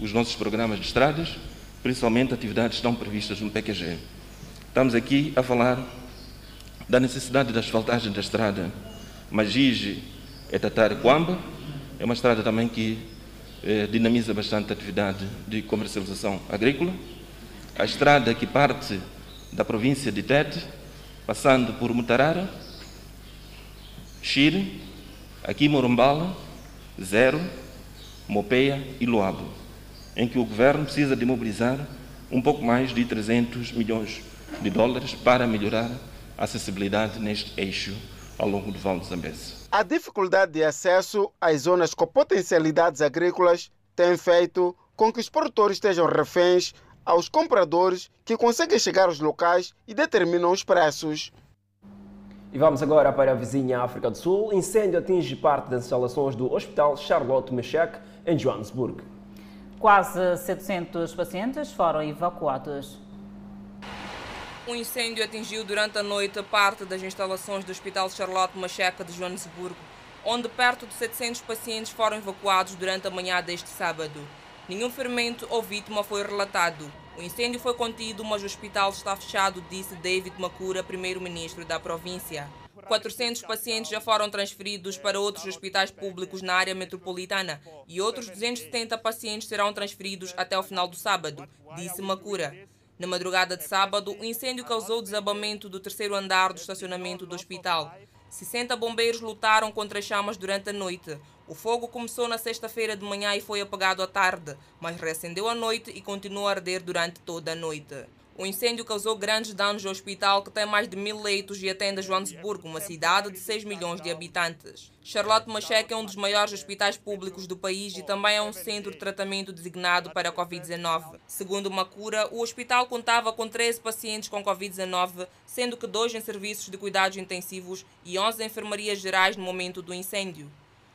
os nossos programas de estradas, principalmente atividades estão previstas no PQG. Estamos aqui a falar da necessidade da asfaltagem da estrada Magige Etatare Quamba, é uma estrada também que eh, dinamiza bastante a atividade de comercialização agrícola. A estrada que parte da província de Tete, passando por Mutarara, Xire, aqui Morumbala, Zero, Mopeia e Luabo, em que o governo precisa de mobilizar um pouco mais de 300 milhões de dólares para melhorar a acessibilidade neste eixo ao longo do Vale do Zambeze. A dificuldade de acesso às zonas com potencialidades agrícolas tem feito com que os produtores estejam reféns aos compradores que conseguem chegar aos locais e determinam os preços. E vamos agora para a vizinha África do Sul. Incêndio atinge parte das instalações do Hospital Charlotte Meshach, em Johannesburg. Quase 700 pacientes foram evacuados. Um incêndio atingiu durante a noite parte das instalações do Hospital Charlotte Macheca de Joanesburgo, onde perto de 700 pacientes foram evacuados durante a manhã deste sábado. Nenhum ferimento ou vítima foi relatado. O incêndio foi contido, mas o hospital está fechado, disse David Makura, primeiro-ministro da província. 400 pacientes já foram transferidos para outros hospitais públicos na área metropolitana e outros 270 pacientes serão transferidos até o final do sábado, disse Makura. Na madrugada de sábado, o incêndio causou desabamento do terceiro andar do estacionamento do hospital. 60 bombeiros lutaram contra as chamas durante a noite. O fogo começou na sexta-feira de manhã e foi apagado à tarde, mas reacendeu à noite e continuou a arder durante toda a noite. O incêndio causou grandes danos ao hospital, que tem mais de mil leitos e atende a Joanesburgo, uma cidade de 6 milhões de habitantes. Charlotte Machek é um dos maiores hospitais públicos do país e também é um centro de tratamento designado para a Covid-19. Segundo Macura, o hospital contava com 13 pacientes com Covid-19, sendo que dois em serviços de cuidados intensivos e 11 enfermarias gerais no momento do incêndio.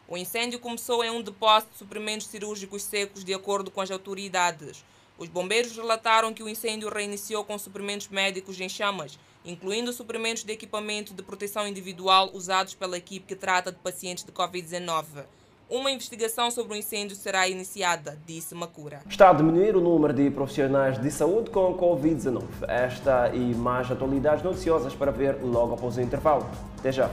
O incêndio começou em um depósito de suprimentos cirúrgicos secos, de acordo com as autoridades. Os bombeiros relataram que o incêndio reiniciou com suprimentos médicos em chamas, incluindo suprimentos de equipamento de proteção individual usados pela equipe que trata de pacientes de Covid-19. Uma investigação sobre o incêndio será iniciada, disse Macura. Está a diminuir o número de profissionais de saúde com Covid-19. Esta e mais atualidades noticiosas para ver logo após o intervalo. Até já.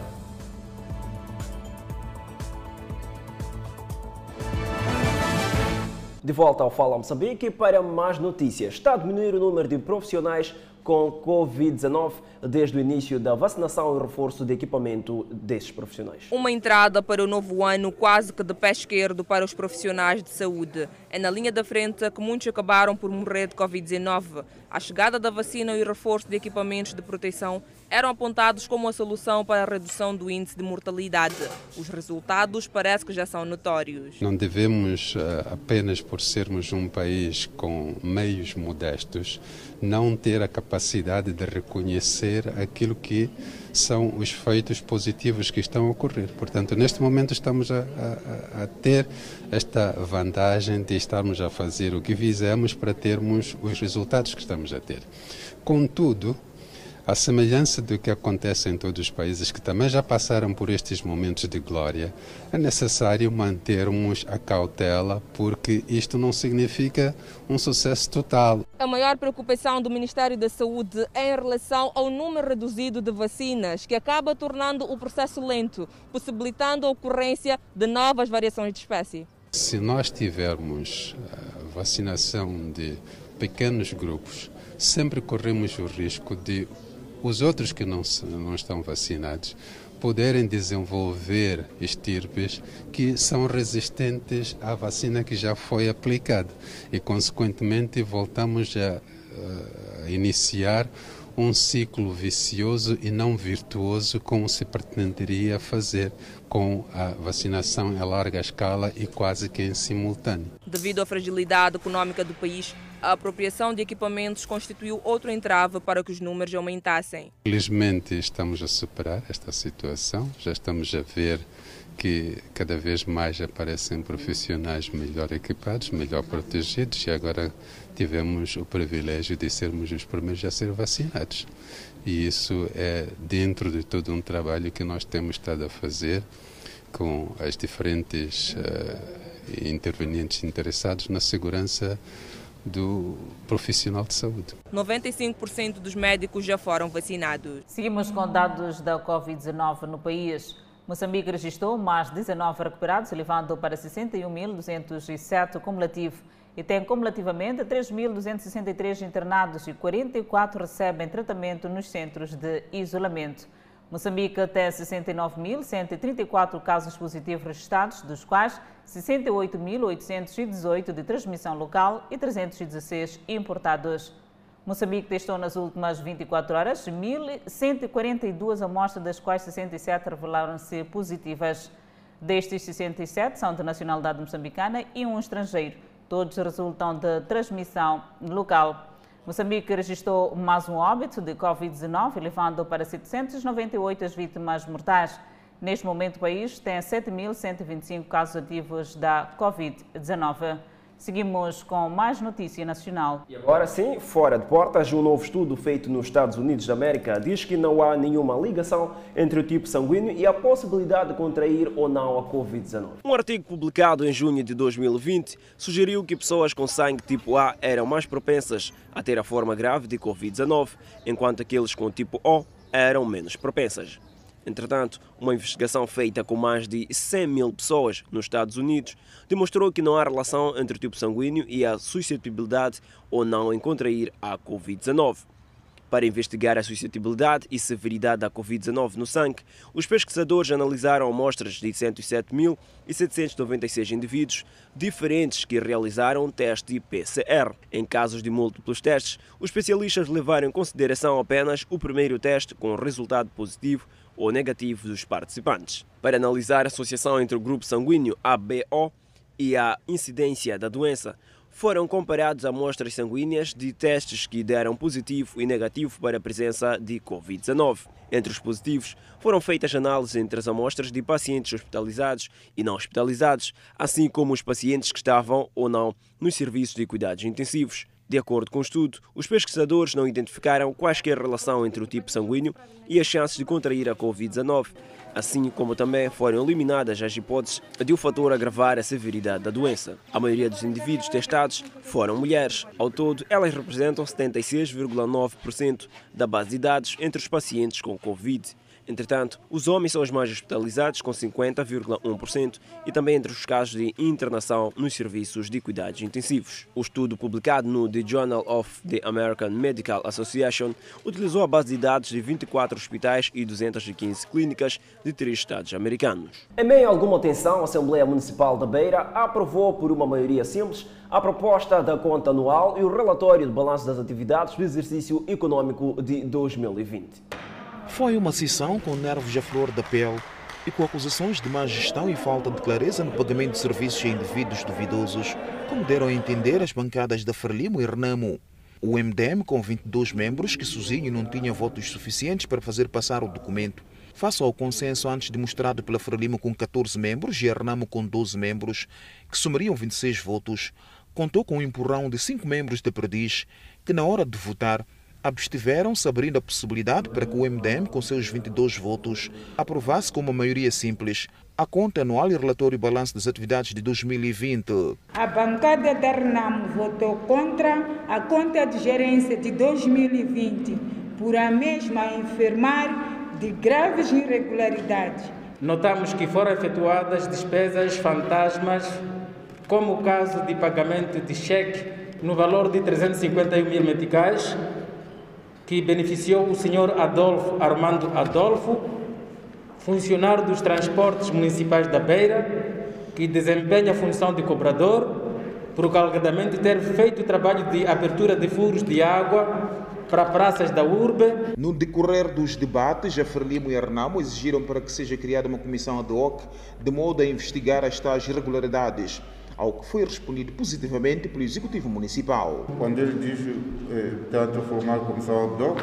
De volta ao Fala Moçambique para mais notícias. Está a diminuir o número de profissionais com Covid-19 desde o início da vacinação e reforço de equipamento desses profissionais. Uma entrada para o novo ano quase que de pé esquerdo para os profissionais de saúde. É na linha da frente que muitos acabaram por morrer de Covid-19. A chegada da vacina e o reforço de equipamentos de proteção eram apontados como a solução para a redução do índice de mortalidade. Os resultados parece que já são notórios. Não devemos, eh, apenas por sermos um país com meios modestos, não ter a capacidade de reconhecer aquilo que são os feitos positivos que estão a ocorrer. Portanto, neste momento estamos a, a, a ter esta vantagem de estarmos a fazer o que fizemos para termos os resultados que estamos a ter. Contudo, a semelhança do que acontece em todos os países que também já passaram por estes momentos de glória, é necessário mantermos a cautela, porque isto não significa um sucesso total. A maior preocupação do Ministério da Saúde é em relação ao número reduzido de vacinas, que acaba tornando o processo lento, possibilitando a ocorrência de novas variações de espécie. Se nós tivermos a vacinação de pequenos grupos, sempre corremos o risco de os outros que não, não estão vacinados poderem desenvolver estirpes que são resistentes à vacina que já foi aplicada e, consequentemente, voltamos a, a iniciar um ciclo vicioso e não virtuoso como se pretenderia fazer com a vacinação a larga escala e quase que em simultâneo. Devido à fragilidade econômica do país, a apropriação de equipamentos constituiu outro entrave para que os números aumentassem. Felizmente estamos a superar esta situação, já estamos a ver que cada vez mais aparecem profissionais melhor equipados, melhor protegidos e agora tivemos o privilégio de sermos os primeiros a ser vacinados. E isso é dentro de todo um trabalho que nós temos estado a fazer com as diferentes uh, intervenientes interessados na segurança do profissional de saúde. 95% dos médicos já foram vacinados. Seguimos com dados da Covid-19 no país. Moçambique registrou mais 19 recuperados, elevando para 61.207 cumulativo e tem cumulativamente 3.263 internados e 44 recebem tratamento nos centros de isolamento. Moçambique tem 69.134 casos positivos registrados, dos quais 68.818 de transmissão local e 316 importados. Moçambique testou nas últimas 24 horas 1.142 amostras, das quais 67 revelaram-se positivas. Destes, 67 são de nacionalidade moçambicana e um estrangeiro. Todos resultam de transmissão local. Moçambique registrou mais um óbito de Covid-19, elevando para 798 as vítimas mortais. Neste momento, o país tem 7.125 casos ativos da Covid-19. Seguimos com mais notícia nacional. E agora sim, fora de portas, um novo estudo feito nos Estados Unidos da América diz que não há nenhuma ligação entre o tipo sanguíneo e a possibilidade de contrair ou não a Covid-19. Um artigo publicado em junho de 2020 sugeriu que pessoas com sangue tipo A eram mais propensas a ter a forma grave de Covid-19, enquanto aqueles com tipo O eram menos propensas. Entretanto, uma investigação feita com mais de 100 mil pessoas nos Estados Unidos demonstrou que não há relação entre o tipo sanguíneo e a suscetibilidade ou não em contrair a Covid-19. Para investigar a suscetibilidade e severidade da Covid-19 no sangue, os pesquisadores analisaram amostras de 107.796 indivíduos diferentes que realizaram um teste PCR. Em casos de múltiplos testes, os especialistas levaram em consideração apenas o primeiro teste com resultado positivo ou negativo dos participantes. Para analisar a associação entre o grupo sanguíneo ABO e a incidência da doença, foram comparados amostras sanguíneas de testes que deram positivo e negativo para a presença de Covid-19. Entre os positivos, foram feitas análises entre as amostras de pacientes hospitalizados e não hospitalizados, assim como os pacientes que estavam ou não nos serviços de cuidados intensivos. De acordo com o estudo, os pesquisadores não identificaram quaisquer relação entre o tipo sanguíneo e as chances de contrair a Covid-19, assim como também foram eliminadas as hipóteses de o fator agravar a severidade da doença. A maioria dos indivíduos testados foram mulheres. Ao todo, elas representam 76,9% da base de dados entre os pacientes com Covid. Entretanto, os homens são os mais hospitalizados, com 50,1%, e também entre os casos de internação nos serviços de cuidados intensivos. O estudo publicado no The Journal of the American Medical Association utilizou a base de dados de 24 hospitais e 215 clínicas de três estados americanos. Em meio a alguma tensão, a Assembleia Municipal da Beira aprovou por uma maioria simples a proposta da conta anual e o relatório de balanço das atividades do exercício econômico de 2020. Foi uma sessão com nervos à flor da pele e com acusações de má gestão e falta de clareza no pagamento de serviços a indivíduos duvidosos, como deram a entender as bancadas da Frelimo e Renamo. O MDM, com 22 membros, que sozinho não tinha votos suficientes para fazer passar o documento, face ao consenso antes demonstrado pela Frelimo com 14 membros e a Renamo com 12 membros, que somariam 26 votos, contou com um empurrão de 5 membros da Perdiz, que na hora de votar abstiveram-se, abrindo a possibilidade para que o MDM, com seus 22 votos, aprovasse com uma maioria simples a conta anual e relatório e balanço das atividades de 2020. A bancada da RENAMO votou contra a conta de gerência de 2020 por a mesma enfermar de graves irregularidades. Notamos que foram efetuadas despesas fantasmas, como o caso de pagamento de cheque no valor de 351 mil meticais, que beneficiou o senhor Adolfo Armando Adolfo, funcionário dos transportes municipais da Beira, que desempenha a função de cobrador, por alegadamente ter feito o trabalho de abertura de furos de água para praças da urbe. No decorrer dos debates, a Frelimo e a Renamo exigiram para que seja criada uma comissão ad hoc de modo a investigar as tais irregularidades ao que foi respondido positivamente pelo Executivo Municipal. Quando ele diz eh, tanto formar comissão ad hoc,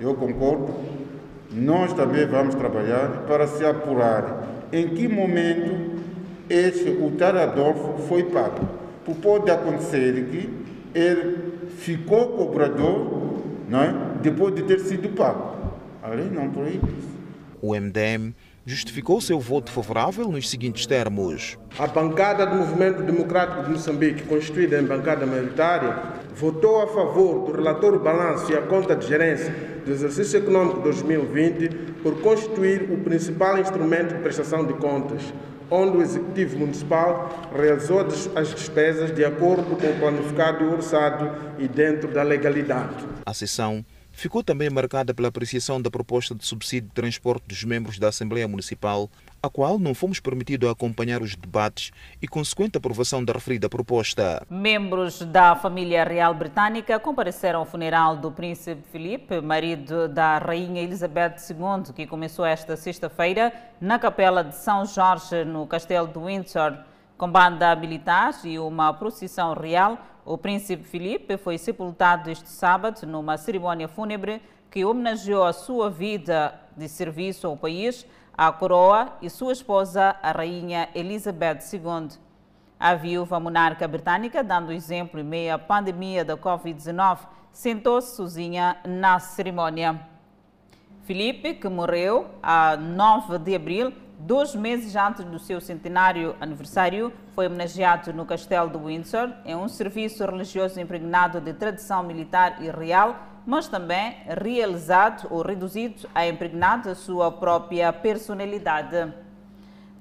eu concordo. Nós também vamos trabalhar para se apurar em que momento esse, o tal Adolfo foi pago. Porque pode acontecer que ele ficou cobrador não é? depois de ter sido pago. A lei não proíbe isso. O MDM justificou seu voto favorável nos seguintes termos. A bancada do Movimento Democrático de Moçambique, constituída em bancada maioritária, votou a favor do relatório balanço e a conta de gerência do exercício econômico 2020 por constituir o principal instrumento de prestação de contas, onde o Executivo Municipal realizou as despesas de acordo com o planificado e orçado e dentro da legalidade. A sessão ficou também marcada pela apreciação da proposta de subsídio de transporte dos membros da Assembleia Municipal, a qual não fomos permitidos acompanhar os debates e consequente aprovação da referida proposta. Membros da família real britânica compareceram ao funeral do príncipe Filipe, marido da rainha Elizabeth II, que começou esta sexta-feira na capela de São Jorge, no castelo de Windsor. Com banda militar e uma procissão real, o príncipe Filipe foi sepultado este sábado numa cerimônia fúnebre que homenageou a sua vida de serviço ao país, a coroa e sua esposa, a rainha Elizabeth II. A viúva monarca britânica, dando exemplo em meio à pandemia da Covid-19, sentou-se sozinha na cerimônia. Filipe, que morreu a 9 de abril, dois meses antes do seu centenário aniversário, foi homenageado no Castelo de Windsor em um serviço religioso impregnado de tradição militar e real, mas também realizado ou reduzido a impregnar a sua própria personalidade.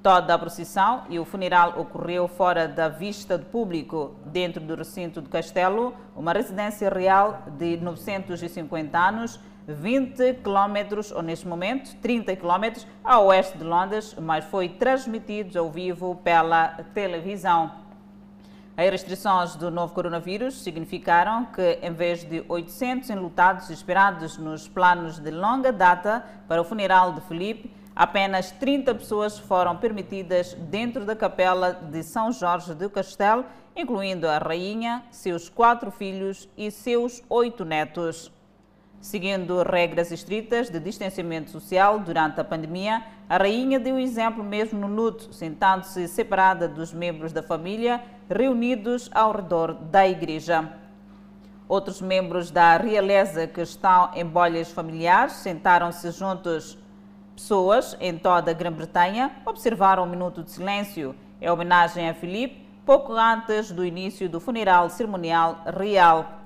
Toda a procissão e o funeral ocorreu fora da vista do público, dentro do recinto do castelo, uma residência real de 950 anos, 20 quilômetros, ou neste momento 30 quilômetros, a oeste de Londres, mas foi transmitido ao vivo pela televisão. As restrições do novo coronavírus significaram que, em vez de 800 enlutados esperados nos planos de longa data para o funeral de Felipe, Apenas 30 pessoas foram permitidas dentro da capela de São Jorge do Castelo, incluindo a rainha, seus quatro filhos e seus oito netos. Seguindo regras estritas de distanciamento social durante a pandemia, a rainha deu exemplo mesmo no luto, sentando-se separada dos membros da família reunidos ao redor da igreja. Outros membros da realeza que estão em bolhas familiares sentaram-se juntos. Pessoas em toda a Grã-Bretanha observaram um minuto de silêncio em homenagem a Filipe, pouco antes do início do funeral cerimonial real.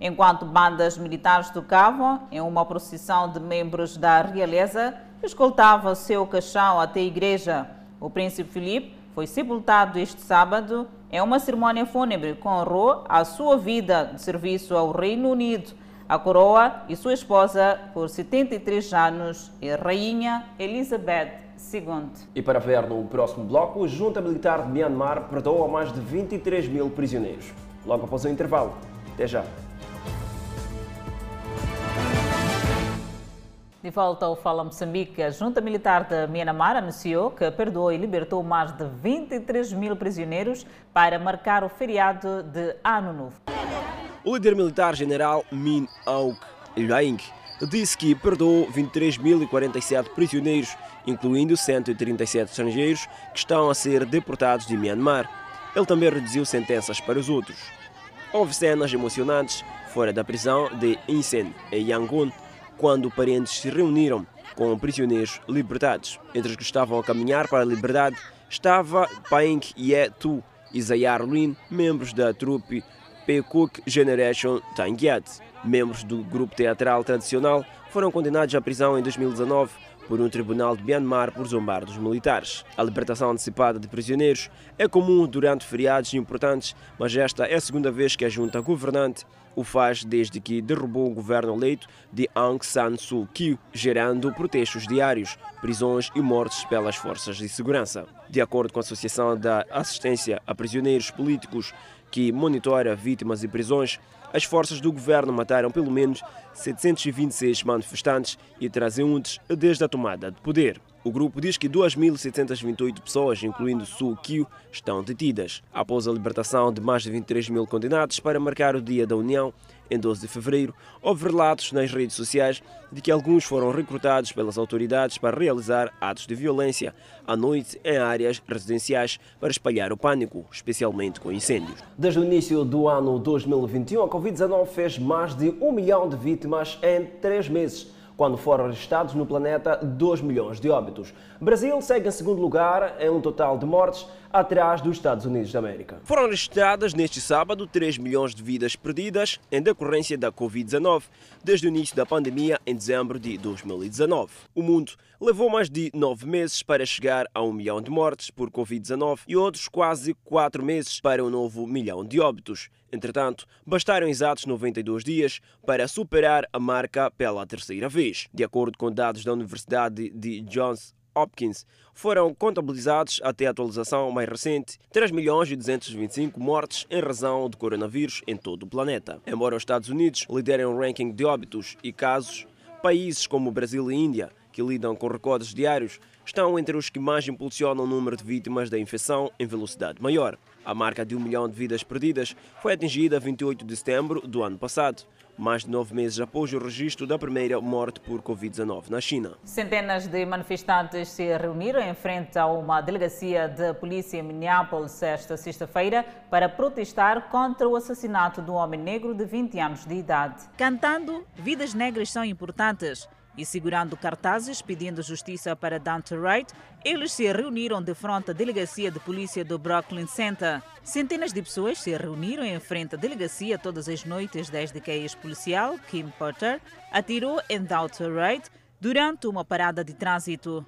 Enquanto bandas militares tocavam em uma procissão de membros da realeza, escoltava seu caixão até a igreja. O príncipe Filipe foi sepultado este sábado em uma cerimônia fúnebre que honrou a sua vida de serviço ao Reino Unido a coroa e sua esposa por 73 anos e rainha Elizabeth II. E para ver no próximo bloco, a Junta Militar de Myanmar perdoa mais de 23 mil prisioneiros. Logo após o intervalo. Até já. De volta ao Fala Moçambique, a Junta Militar de Myanmar anunciou que perdoou e libertou mais de 23 mil prisioneiros para marcar o feriado de Ano Novo. O líder militar general Min Aung Hlaing disse que perdoou 23.047 prisioneiros, incluindo 137 estrangeiros que estão a ser deportados de Myanmar. Ele também reduziu sentenças para os outros. Houve cenas emocionantes fora da prisão de Insen, em Yangon, quando parentes se reuniram com prisioneiros libertados. Entre os que estavam a caminhar para a liberdade estava Paeng Ye Tu e Zayar Lin, membros da trupe Pecook Generation Tangyat. Membros do grupo teatral tradicional foram condenados à prisão em 2019 por um tribunal de Myanmar por zombar dos militares. A libertação antecipada de prisioneiros é comum durante feriados importantes, mas esta é a segunda vez que a junta governante o faz desde que derrubou o governo eleito de Aung San Suu Kyi, gerando protestos diários, prisões e mortes pelas forças de segurança. De acordo com a Associação da Assistência a Prisioneiros Políticos, que monitora vítimas e prisões, as forças do governo mataram pelo menos 726 manifestantes e transeuntes desde a tomada de poder. O grupo diz que 2.728 pessoas, incluindo Su Kyu, estão detidas. Após a libertação de mais de 23 mil condenados para marcar o Dia da União, em 12 de fevereiro, houve relatos nas redes sociais de que alguns foram recrutados pelas autoridades para realizar atos de violência à noite em áreas residenciais para espalhar o pânico, especialmente com incêndios. Desde o início do ano 2021, a Covid-19 fez mais de um milhão de vítimas em três meses quando foram registrados no planeta 2 milhões de óbitos. Brasil segue em segundo lugar em um total de mortes, atrás dos Estados Unidos da América. Foram registradas neste sábado 3 milhões de vidas perdidas em decorrência da Covid-19 desde o início da pandemia em dezembro de 2019. O mundo levou mais de nove meses para chegar a um milhão de mortes por Covid-19 e outros quase quatro meses para um novo milhão de óbitos. Entretanto, bastaram exatos 92 dias para superar a marca pela terceira vez. De acordo com dados da Universidade de Johns Hopkins, foram contabilizados até a atualização mais recente 3 milhões e 225 mortes em razão do coronavírus em todo o planeta. Embora os Estados Unidos liderem o ranking de óbitos e casos, países como Brasil e Índia, que lidam com recordes diários, estão entre os que mais impulsionam o número de vítimas da infecção em velocidade maior. A marca de um milhão de vidas perdidas foi atingida a 28 de setembro do ano passado, mais de nove meses após o registro da primeira morte por Covid-19 na China. Centenas de manifestantes se reuniram em frente a uma delegacia de polícia em Minneapolis esta sexta-feira para protestar contra o assassinato do homem negro de 20 anos de idade. Cantando Vidas Negras são importantes e segurando cartazes pedindo justiça para Dante Wright, eles se reuniram de frente à delegacia de polícia do Brooklyn Center. Centenas de pessoas se reuniram em frente à delegacia todas as noites desde que a ex-policial, Kim Potter, atirou em Dante Wright durante uma parada de trânsito.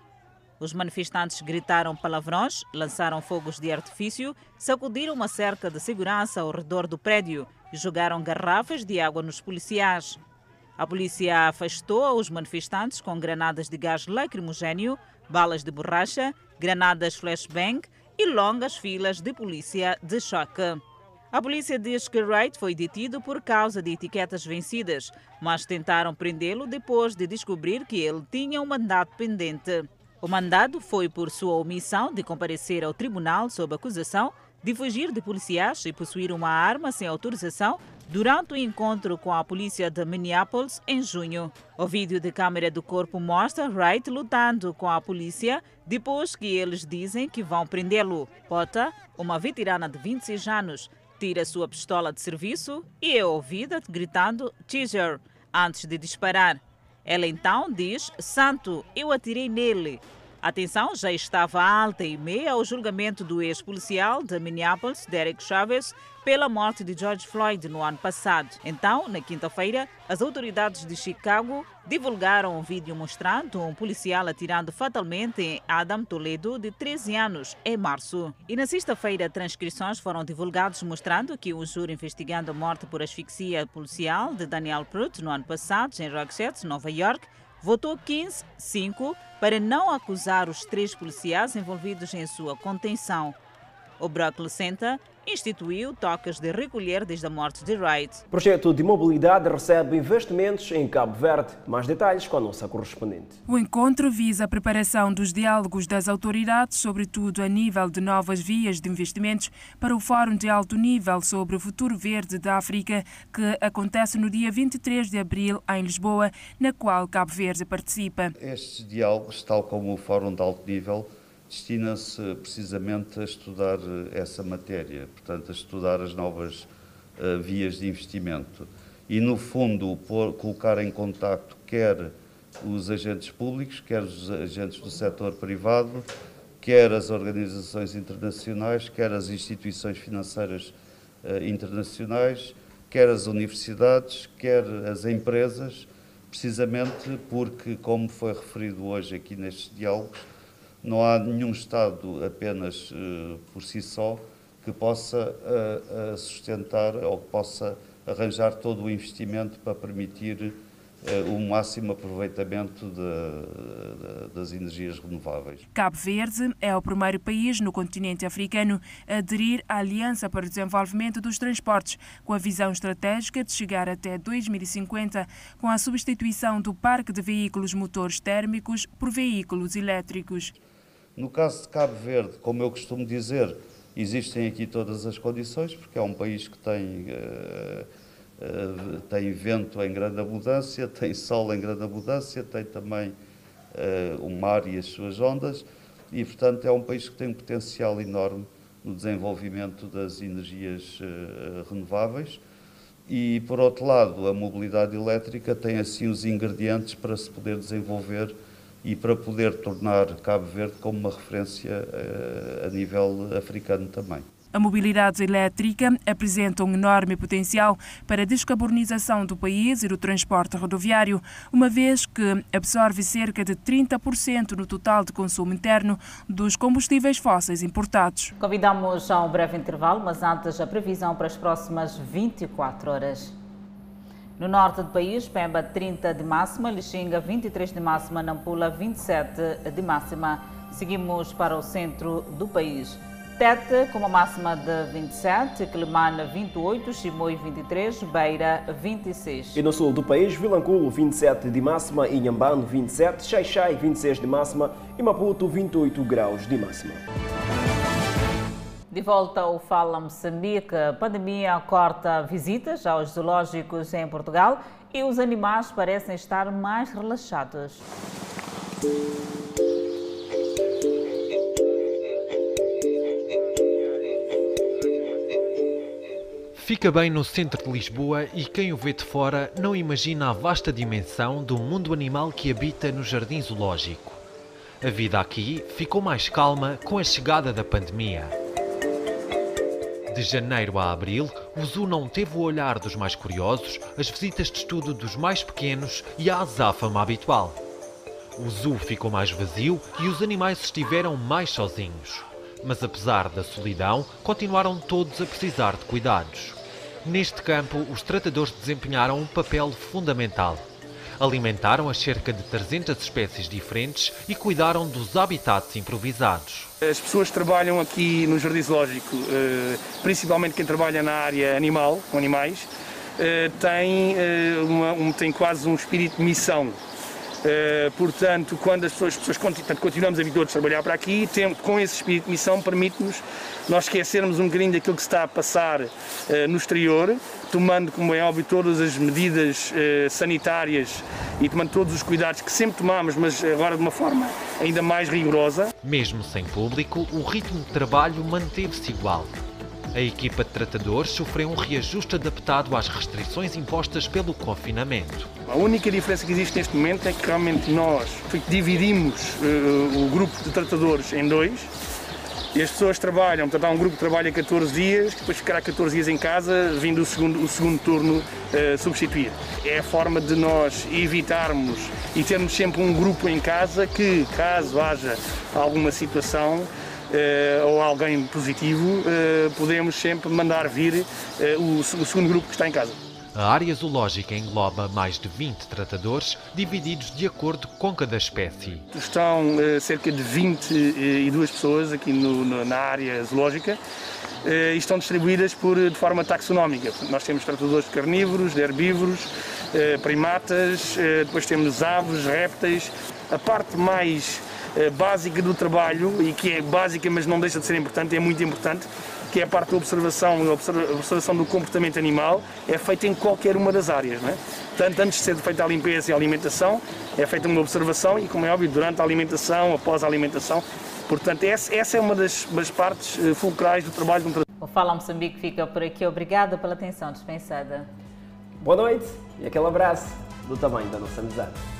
Os manifestantes gritaram palavrões, lançaram fogos de artifício, sacudiram uma cerca de segurança ao redor do prédio e jogaram garrafas de água nos policiais. A polícia afastou os manifestantes com granadas de gás lacrimogênio, balas de borracha, granadas flashbang e longas filas de polícia de choque. A polícia diz que Wright foi detido por causa de etiquetas vencidas, mas tentaram prendê-lo depois de descobrir que ele tinha um mandato pendente. O mandado foi por sua omissão de comparecer ao tribunal sob acusação de fugir de policiais e possuir uma arma sem autorização durante o encontro com a polícia de Minneapolis em junho. O vídeo de câmera do corpo mostra Wright lutando com a polícia depois que eles dizem que vão prendê-lo. Pota, uma veterana de 26 anos, tira sua pistola de serviço e é ouvida gritando Teaser antes de disparar. Ela então diz: Santo, eu atirei nele. A tensão já estava alta e meia ao julgamento do ex-policial de Minneapolis, Derek Chaves, pela morte de George Floyd no ano passado. Então, na quinta-feira, as autoridades de Chicago divulgaram um vídeo mostrando um policial atirando fatalmente Adam Toledo, de 13 anos, em março. E na sexta-feira, transcrições foram divulgadas mostrando que o júri investigando a morte por asfixia policial de Daniel Pruitt no ano passado, em Roxette, Nova York, votou 15-5 para não acusar os três policiais envolvidos em sua contenção. O Brock Lucenta instituiu toques de recolher desde a morte de Wright. O projeto de mobilidade recebe investimentos em Cabo Verde. Mais detalhes com a nossa correspondente. O encontro visa a preparação dos diálogos das autoridades, sobretudo a nível de novas vias de investimentos, para o Fórum de Alto Nível sobre o Futuro Verde da África, que acontece no dia 23 de abril em Lisboa, na qual Cabo Verde participa. Estes diálogos, tal como o Fórum de Alto Nível, destina-se precisamente a estudar eh, essa matéria, portanto, a estudar as novas uh, vias de investimento. E, no fundo, por, colocar em contacto quer os agentes públicos, quer os agentes do setor privado, quer as organizações internacionais, quer as instituições financeiras uh, internacionais, quer as universidades, quer as empresas, precisamente porque, como foi referido hoje aqui nestes diálogos, não há nenhum Estado apenas uh, por si só que possa uh, sustentar ou que possa arranjar todo o investimento para permitir o máximo aproveitamento de, de, das energias renováveis. Cabo Verde é o primeiro país no continente africano a aderir à Aliança para o Desenvolvimento dos Transportes, com a visão estratégica de chegar até 2050 com a substituição do parque de veículos motores térmicos por veículos elétricos. No caso de Cabo Verde, como eu costumo dizer, existem aqui todas as condições, porque é um país que tem, uh, uh, tem vento em grande abundância, tem sol em grande abundância, tem também uh, o mar e as suas ondas, e, portanto, é um país que tem um potencial enorme no desenvolvimento das energias renováveis. E, por outro lado, a mobilidade elétrica tem, assim, os ingredientes para se poder desenvolver e para poder tornar Cabo Verde como uma referência uh, a nível africano também. A mobilidade elétrica apresenta um enorme potencial para a descarbonização do país e do transporte rodoviário, uma vez que absorve cerca de 30% no total de consumo interno dos combustíveis fósseis importados. Convidamos a um breve intervalo, mas antes a previsão para as próximas 24 horas. No norte do país, Pemba 30 de máxima, Lixinga 23 de máxima, Nampula 27 de máxima. Seguimos para o centro do país. Tete com uma máxima de 27, Quelimane 28, Chimoio 23, Beira 26. E no sul do país, Vilanculo 27 de máxima, Inhambane 27, Xaixai 26 de máxima e Maputo 28 graus de máxima. De volta ao Fala Moçambique, a pandemia corta visitas aos zoológicos em Portugal e os animais parecem estar mais relaxados. Fica bem no centro de Lisboa e quem o vê de fora não imagina a vasta dimensão do mundo animal que habita no jardim zoológico. A vida aqui ficou mais calma com a chegada da pandemia. De janeiro a abril, o Zoo não teve o olhar dos mais curiosos, as visitas de estudo dos mais pequenos e a azáfama habitual. O zoo ficou mais vazio e os animais estiveram mais sozinhos. Mas apesar da solidão, continuaram todos a precisar de cuidados. Neste campo, os tratadores desempenharam um papel fundamental. Alimentaram as cerca de 300 espécies diferentes e cuidaram dos habitats improvisados. As pessoas que trabalham aqui no Jardim Zoológico, eh, principalmente quem trabalha na área animal, com animais, eh, tem, eh, uma, um, tem quase um espírito de missão. Uh, portanto, quando as pessoas, as pessoas portanto, continuamos habituados a trabalhar para aqui, tem, com esse espírito de missão, permite-nos nós esquecermos um bocadinho daquilo que se está a passar uh, no exterior, tomando, como é óbvio, todas as medidas uh, sanitárias e tomando todos os cuidados que sempre tomamos, mas agora de uma forma ainda mais rigorosa. Mesmo sem público, o ritmo de trabalho manteve-se igual. A equipa de tratadores sofreu um reajuste adaptado às restrições impostas pelo confinamento. A única diferença que existe neste momento é que realmente nós dividimos uh, o grupo de tratadores em dois e as pessoas trabalham, portanto há um grupo que trabalha 14 dias, que depois ficará 14 dias em casa, vindo o segundo, o segundo turno uh, substituir. É a forma de nós evitarmos e termos sempre um grupo em casa que, caso haja alguma situação, ou alguém positivo, uh, podemos sempre mandar vir uh, o, o, segundo grupo que está em casa. A área zoológica engloba mais de 20 tratadores, divididos de acordo com cada espécie. Estão cerca de 22 pessoas aqui no, no, na área zoológica e estão distribuídas por, de forma taxonómica. Nós temos tratadores de carnívoros, de herbívoros, primatas, depois temos aves, répteis. A parte mais eh, básica do trabalho e que é básica, mas não deixa de ser importante, é muito importante, que é a parte da observação, a observação do comportamento animal, é feita em qualquer uma das áreas. Não é? Tanto antes de ser feita a limpeza e a alimentação, é feita uma observação e, como é óbvio, durante a alimentação, após a alimentação. Portanto, essa é uma das, das partes eh, fulcrais do trabalho de um trabalho. O Fala Moçambique fica por aqui. Obrigada pela atenção dispensada. Boa noite e aquele abraço do tamanho da nossa amizade.